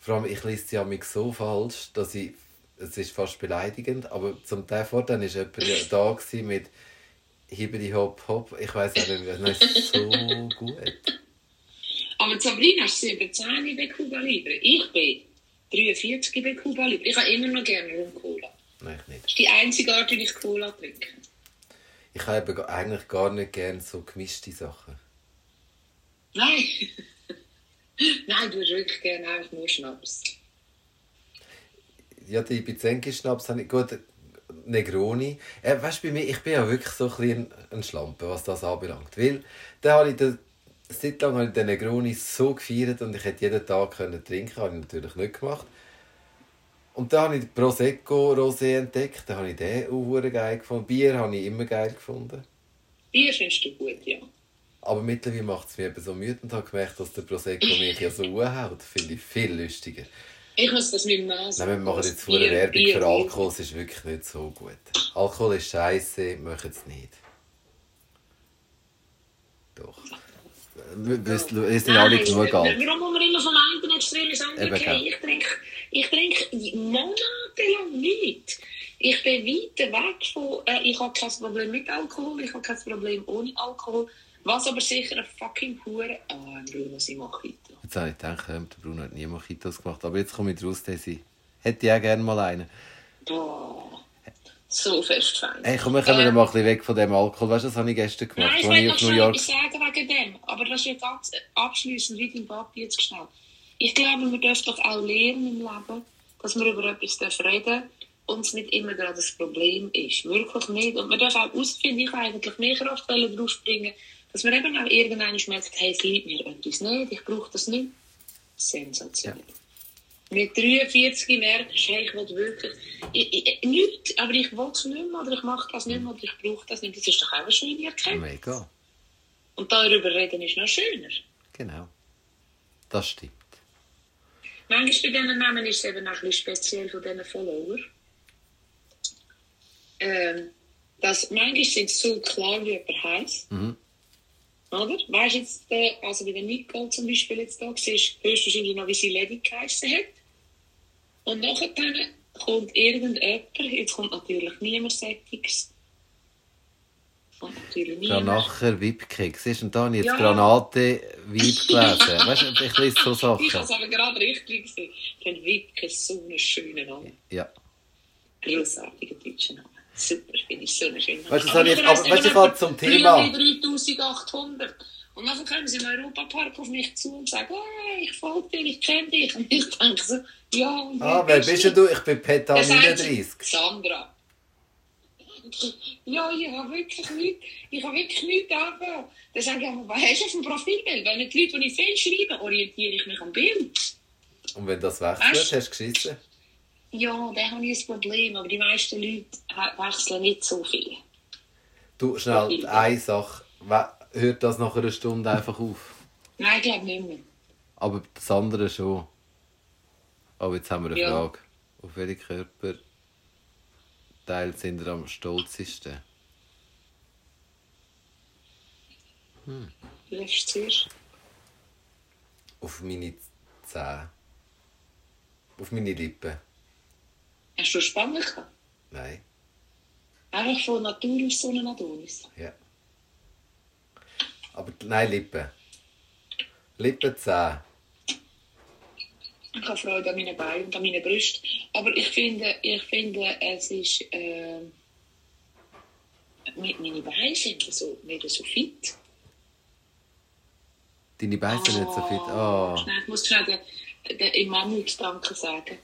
Vor allem, ich lese sie ja so falsch, dass ich... Es ist fast beleidigend, aber zum Teil vorher war jemand da mit Hibidi Hop Hop. Ich weiß auch nicht, das ist so gut. Aber Sabrina ist 17 bei Cuba Libre. Ich bin 43 bei Cuba Libre. Ich habe immer noch gerne Rum Cola. Nein, ich nicht. Das ist die einzige Art, wie ich Cola trinke. Ich habe eigentlich gar nicht gerne so gemischte Sachen. Nein. Nein, du hast wirklich gerne einfach nur Schnaps. Ja, die Bizenki-Schnaps habe ich... Gut, Negroni. Äh, weißt du, bei mir, ich bin ja wirklich so ein, bisschen ein Schlampe, was das anbelangt. Weil, da habe ich den, seit lang habe ich den Negroni so gefeiert und ich hätte jeden Tag können trinken habe ich natürlich nicht gemacht. Und dann habe ich Prosecco Rosé entdeckt, da habe ich den auch geil gefunden. Bier habe ich immer geil gefunden. Bier findest du gut, ja. Aber mittlerweile macht es mir eben so müde und habe gemerkt, dass der Prosecco mich ja so anhaut. Finde ich viel lustiger. Ich muss das mit dem Nase. Nein, wir machen jetzt vor Werbung Bier- für Alkohol, es ist wirklich nicht so gut. Alkohol ist scheiße, machen es nicht. Doch. Wir wissen- wir sind alle genug alt. Warum muss man immer vom einen Extrem ins andere Eben, gehen? gell. Ich trinke, ich trinke monatelang nicht. Ich bin weit weg von, äh, ich habe kein Problem mit Alkohol, ich habe kein Problem ohne Alkohol. Was aber sicher ein fucking Hure... Ah, Bruno sein Mojito. Jetzt habe ich gedacht, der Bruno hat nie Mojitos gemacht. Aber jetzt komme ich raus. Hätte ich auch gerne mal einen. Boah, so fest fein. Hey, komm, wir kommen Ähm, mal ein bisschen weg von dem Alkohol. Weißt du, das habe ich gestern gemacht, Nein, ich ich noch etwas sagen wegen dem. Aber das ist ja ganz abschließend wie dein Papi jetzt schnell. Ich glaube, wir dürfen doch auch lernen im Leben, dass wir über etwas dürfen reden und es nicht immer gerade das Problem ist. Wirklich nicht. Und wir dürfen auch herausfinden, ich eigentlich mehr Kraft drauf springen, dass man eben auch irgendwann merkt, hey, es liegt mir etwas nicht, ich brauche das nicht. Sensationell. Mit 43 merkst du, hey, ich will wirklich, ich, ich, nicht, aber ich will es nicht mehr, oder ich mache das nicht mehr, oder ich brauche das nicht. Das ist doch auch eine schöne Erkenntnis. Mega. Und darüber reden ist noch schöner. Genau. Das stimmt. Manchmal bei diesen Namen ist es eben auch ein bisschen speziell von diesen Follower. Ähm, dass manchmal sind sie so klar, wie jemand heisst. Mhm. Oder? Weißt du jetzt, äh, also bei der Nicole zum Beispiel jetzt da, du höchstwahrscheinlich noch, wie sie Lady geheissen hat. Und nachher dann kommt irgendjemand, jetzt kommt natürlich niemand Sättiges. Ja, niemand. nachher Wipkeks. Siehst du, und da habe ich jetzt Ja. Granate Weib gelesen. weißt du, ich lese so Ich habe es Sachen. aber gerade richtig gesehen. Den Wipke ist so einen schönen Namen. Ja. Grossartiger deutscher Name. Super, finde ich so einen schönen Namen. Weißt du, das habe ich- weißt du, habe zum Thema- 3800. Und dann kommen sie im Europapark auf mich zu und sagen, hey, ich folge dir, ich kenne dich. Und ich denke so, ja, und Ah, wer bist denn du? Ich bin Peta Dann sagt sie, 39. Sandra. Ja, ich habe wirklich nichts, ich habe wirklich nichts angefangen. Dann sage ich, aber was hast du auf dem Profilbild? Wenn die Leute, die ich viel schreibe, orientiere ich mich am Bild. Und wenn das du? hast du geschissen? Ja, da habe ich ein Problem, aber die meisten Leute we- wechseln nicht so viel. Du, schnell, eine Sache. Hört das nach einer Stunde einfach auf? Nein, ich glaube nicht mehr. Aber das andere schon. Aber jetzt haben wir eine Ja. Frage. Auf welchen Körperteil sind ihr am stolzesten? Du lässt zuerst. Auf meine Zähne. Auf meine Lippen. Hast du Spangen gehabt? Nein. Einfach von Natur aus so ein Adonis. Ja. Aber nein, Lippen. Lippen, Zähne. Ich habe Freude an meinen Beinen und an meinen Brüsten. Aber ich finde, ich finde es ist... Äh, meine Beine sind so, nicht so fit. Deine Beine sind nicht so fit. Oh. Schnell, ich muss schnell den, den Immanuel Danke sagen.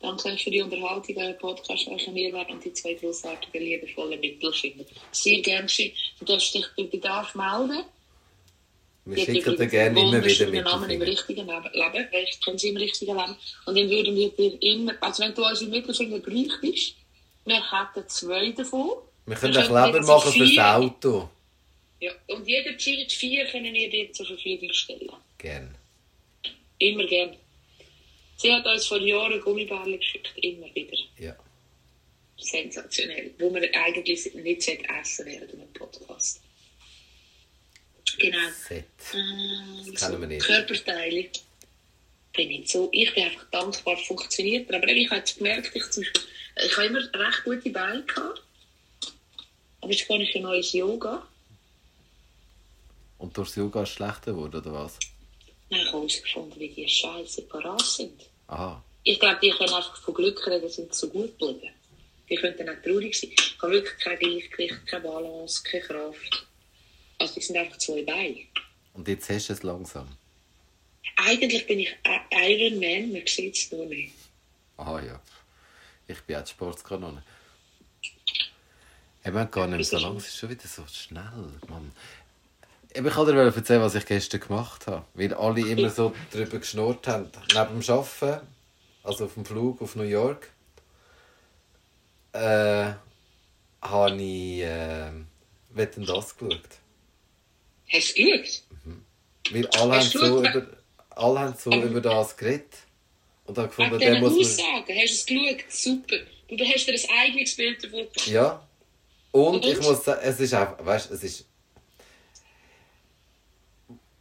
Danke für die Unterhaltung, euren Podcast, welchen wir werden die zwei großartigen, liebevollen Mittelfinger. Sehr gerne geschehen. Du darfst dich bei Bedarf melden. Wir schicken dir gerne immer wieder mit. Namen im richtigen Leben, weil ich kenne sie im richtigen Leben. Und dann würden wir dir immer, also wenn du unsere Mittelfinger bräuchtest, wir hätten zwei davon. Wir können ein könnten Kleber machen vier- fürs Auto. Ja, und jeder Cheat 4 können wir dir zur Verfügung stellen. Gern. Immer gern. Sie hat uns vor Jahren Gummibärle geschickt, immer wieder. Ja. Sensationell. Wo man eigentlich nicht essen während einem Podcast. Genau. Set. Ähm, Das kennen wir nicht. Körperteile. Bin nicht so. Ich bin einfach dankbar, es funktioniert. Aber ich habe jetzt gemerkt, ich, zum Beispiel, ich habe immer recht gute Beine gehabt. Aber jetzt gehe ich ein neues Yoga. Und durchs Yoga ist es schlechter geworden, oder was? Habe ich herausgefunden, wie die Scheiße parat sind. Aha. Ich glaube, die können einfach von Glück reden, sind so gut geblieben. Die könnten auch traurig sein. Ich habe wirklich kein Gleichgewicht, keine Balance, keine Kraft. Also die sind einfach zwei Beine. Und jetzt hast du es langsam. Eigentlich bin ich Iron Man, man sieht es nur nicht. Aha, ja. Ich bin auch die Sportskanone. Meine gar nicht mehr so lange, es ist schon wieder so schnell, Mann. Ich wollte dir erzählen, was ich gestern gemacht habe. Weil alle immer so darüber geschnurrt haben. Neben dem Arbeiten, also auf dem Flug auf New York, äh, habe ich äh, «Wetten, das» geschaut. Hast du geschaut? Weil alle haben so, über, alle haben so über das geredet. Und habe gefunden, der muss man... Aussagen, hast du es geschaut? Super. Du du hast dir ein eigenes Bild davon. Ja. Und Und? ich muss sagen, es ist einfach, weißt es ist.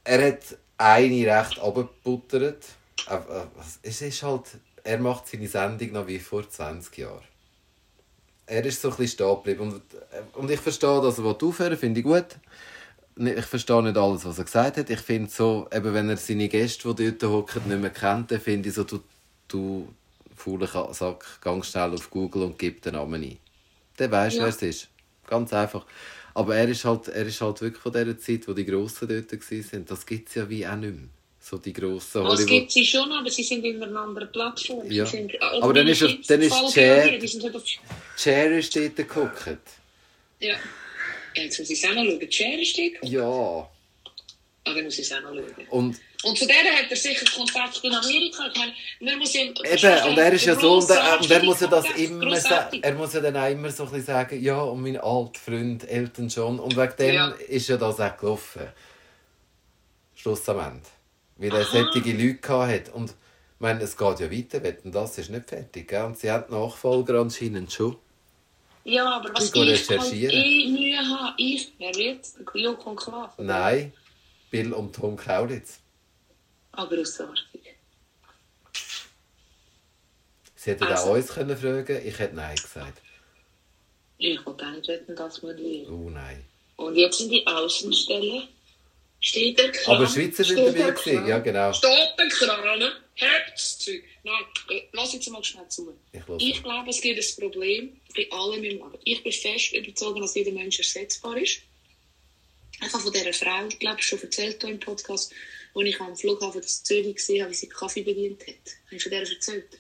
Er hat eine recht abgebuttert. Aber, äh, Es ist halt, er macht seine Sendung noch wie vor 20 Jahren. Er ist so ein bisschen stehen geblieben. Und, äh, und ich verstehe, dass er aufhören finde ich gut. Ich verstehe nicht alles, was er gesagt hat. Ich finde so, eben wenn er seine Gäste, die dort hocken, nicht mehr kennt, dann finde ich so, du, du fauler Sack, gang schnell auf Google und gib den Namen ein. Dann weisst du, Ja. wer es ist. Ganz einfach. Aber er ist halt, er ist halt wirklich von dieser Zeit, wo die Grossen dort waren. Das gibt es ja wie auch nicht mehr. So die grossen es gibt sie schon, aber sie sind in einer anderen Plattform. Ja. Sind, Aber dann ist dann ist auf... Cher ist dort geguckt. Ja. Jetzt muss ich es auch noch schauen. Cher ist die? Ja. Aber muss ich es auch noch schauen. Und Und von der hat er sicher Kontakt in Amerika. Ich meine, man muss ihm... Eben, und er ist ja so, und er, und er muss ja das immer sagen, er muss ja dann auch immer so ein bisschen sagen, ja, und mein alter Freund Elton John, und wegen dem Ja. ist ja das auch gelaufen. Schluss am Ende. Weil er Aha. solche Leute gehabt hat. Und ich meine, es geht ja weiter, wetten, das ist nicht fertig, gell? Und sie haben Nachfolger anscheinend schon. Ja, aber was Ich gehe ich halt eh Mühe habe, ich, wer wird? Klaas. oder? Nein, Bill und Tom Kaulitz. Aber grossartig. Sie hätten Also. auch uns können fragen ich hätte Nein gesagt. Ich wollte auch nicht wetten, dass wir lieben. Oh nein. Und jetzt in die Außenstelle steht der Kran. Aber Schweizer sind dabei gewesen, ja genau. Steht der Kran, hebt das Zeug. Nein, äh, lass jetzt mal schnell zu. Ich. Ich glaube, es gibt ein Problem bei allem im Leben. Ich bin fest überzeugt, dass jeder Mensch ersetzbar ist. Ich habe von dieser Frau, ich glaube, schon erzählt hier im Podcast, wo ich am Flughafen des Zürich gesehen habe, wie sie Kaffee bedient hat. Habe ich von der erzählt?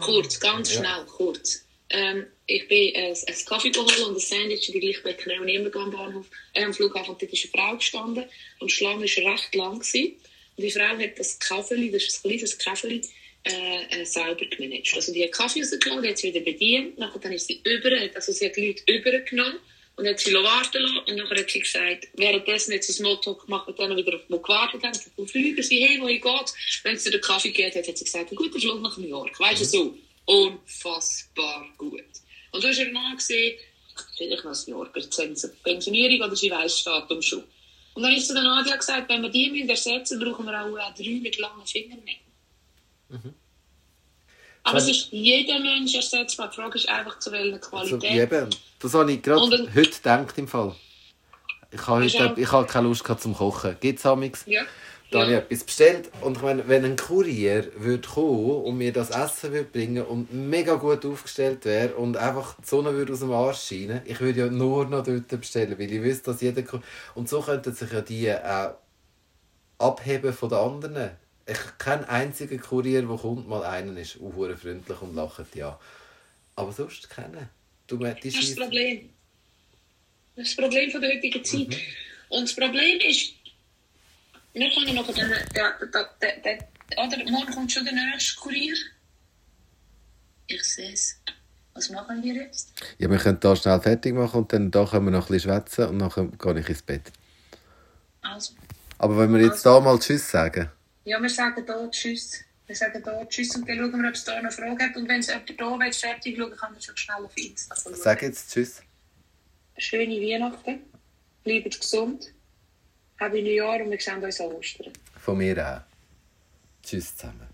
Kurz, ganz Ja. schnell, kurz. Ähm, ich bin äh, ein Kaffee geholt und ein Sandwich in die Gleichbäckerei und immer am Bahnhof, äh, am Flughafen. Und dort ist eine Frau gestanden und die Schlange war recht lang. Gewesen. Und die Frau hat das Kaffee, das ist ein kleines Kaffee, äh, äh, sauber gemanagt. Also die hat Kaffee rausgelassen, die hat sie wieder bedient, nachher dann ist sie über, also sie hat die Leute übergenommen und hat sie warten lassen und nachher hat sie gesagt, währenddessen hat sie Motto gemacht mit denen die gewartet haben, wo fliegen sie hin, wohin geht's? Wenn sie den Kaffee gegeben hat, hat sie gesagt, ein guter Flug nach New York, weißt du so, unfassbar gut. Und du hast ja noch gesehen, vielleicht noch ein Jahr, Pensionierung oder sie weiss Datum schon. Und dann ist zu der Nadia gesagt, wenn wir die müssen ersetzen brauchen wir auch drei mit langen Fingernägeln. Aber es Also- ist jeder Mensch ersetzbar. Die Frage ist einfach, zu welcher Also, Qualität. eben, das habe ich gerade heute gedacht im Fall. Ich habe, heute, ich habe keine Lust gehabt zum Kochen. Gibt es amigs? Ja. Da habe ja. ich etwas bestellt und ich meine, wenn ein Kurier würde kommen und mir das Essen würde bringen und mega gut aufgestellt wäre und einfach die Sonne würde aus dem Arsch scheinen, ich würde ja nur noch dort bestellen, weil ich wüsste, dass jeder... Ku- Und so könnten sich ja die auch abheben von den anderen. Ich kenne einzigen Kurier, der kommt, mal einen ist auch freundlich und lacht ja. Aber sonst kennen. Du Das ist das Problem. Das ist das Problem von der heutigen Zeit. Mhm. Und das Problem ist, wir können noch den, der, der, der, oder morgen kommt schon der nächste Kurier. Ich sehe es. Was machen wir jetzt? Ja, wir können hier schnell fertig machen und dann da können wir noch ein bisschen schwätzen und dann gehe ich ins Bett. Also, Aber wenn wir jetzt da mal Tschüss sagen. Ja, wir sagen hier Tschüss. Wir sagen hier Tschüss und dann schauen wir, ob es da eine Frage hat. Und wenn es jemand hier will, fertig schauen kann, er schon schnell auf Insta schauen. Sag jetzt Tschüss. Schöne Weihnachten. Bleibt gesund. Happy Neujahr und wir sehen uns an Ostern. Von mir auch. Tschüss zusammen.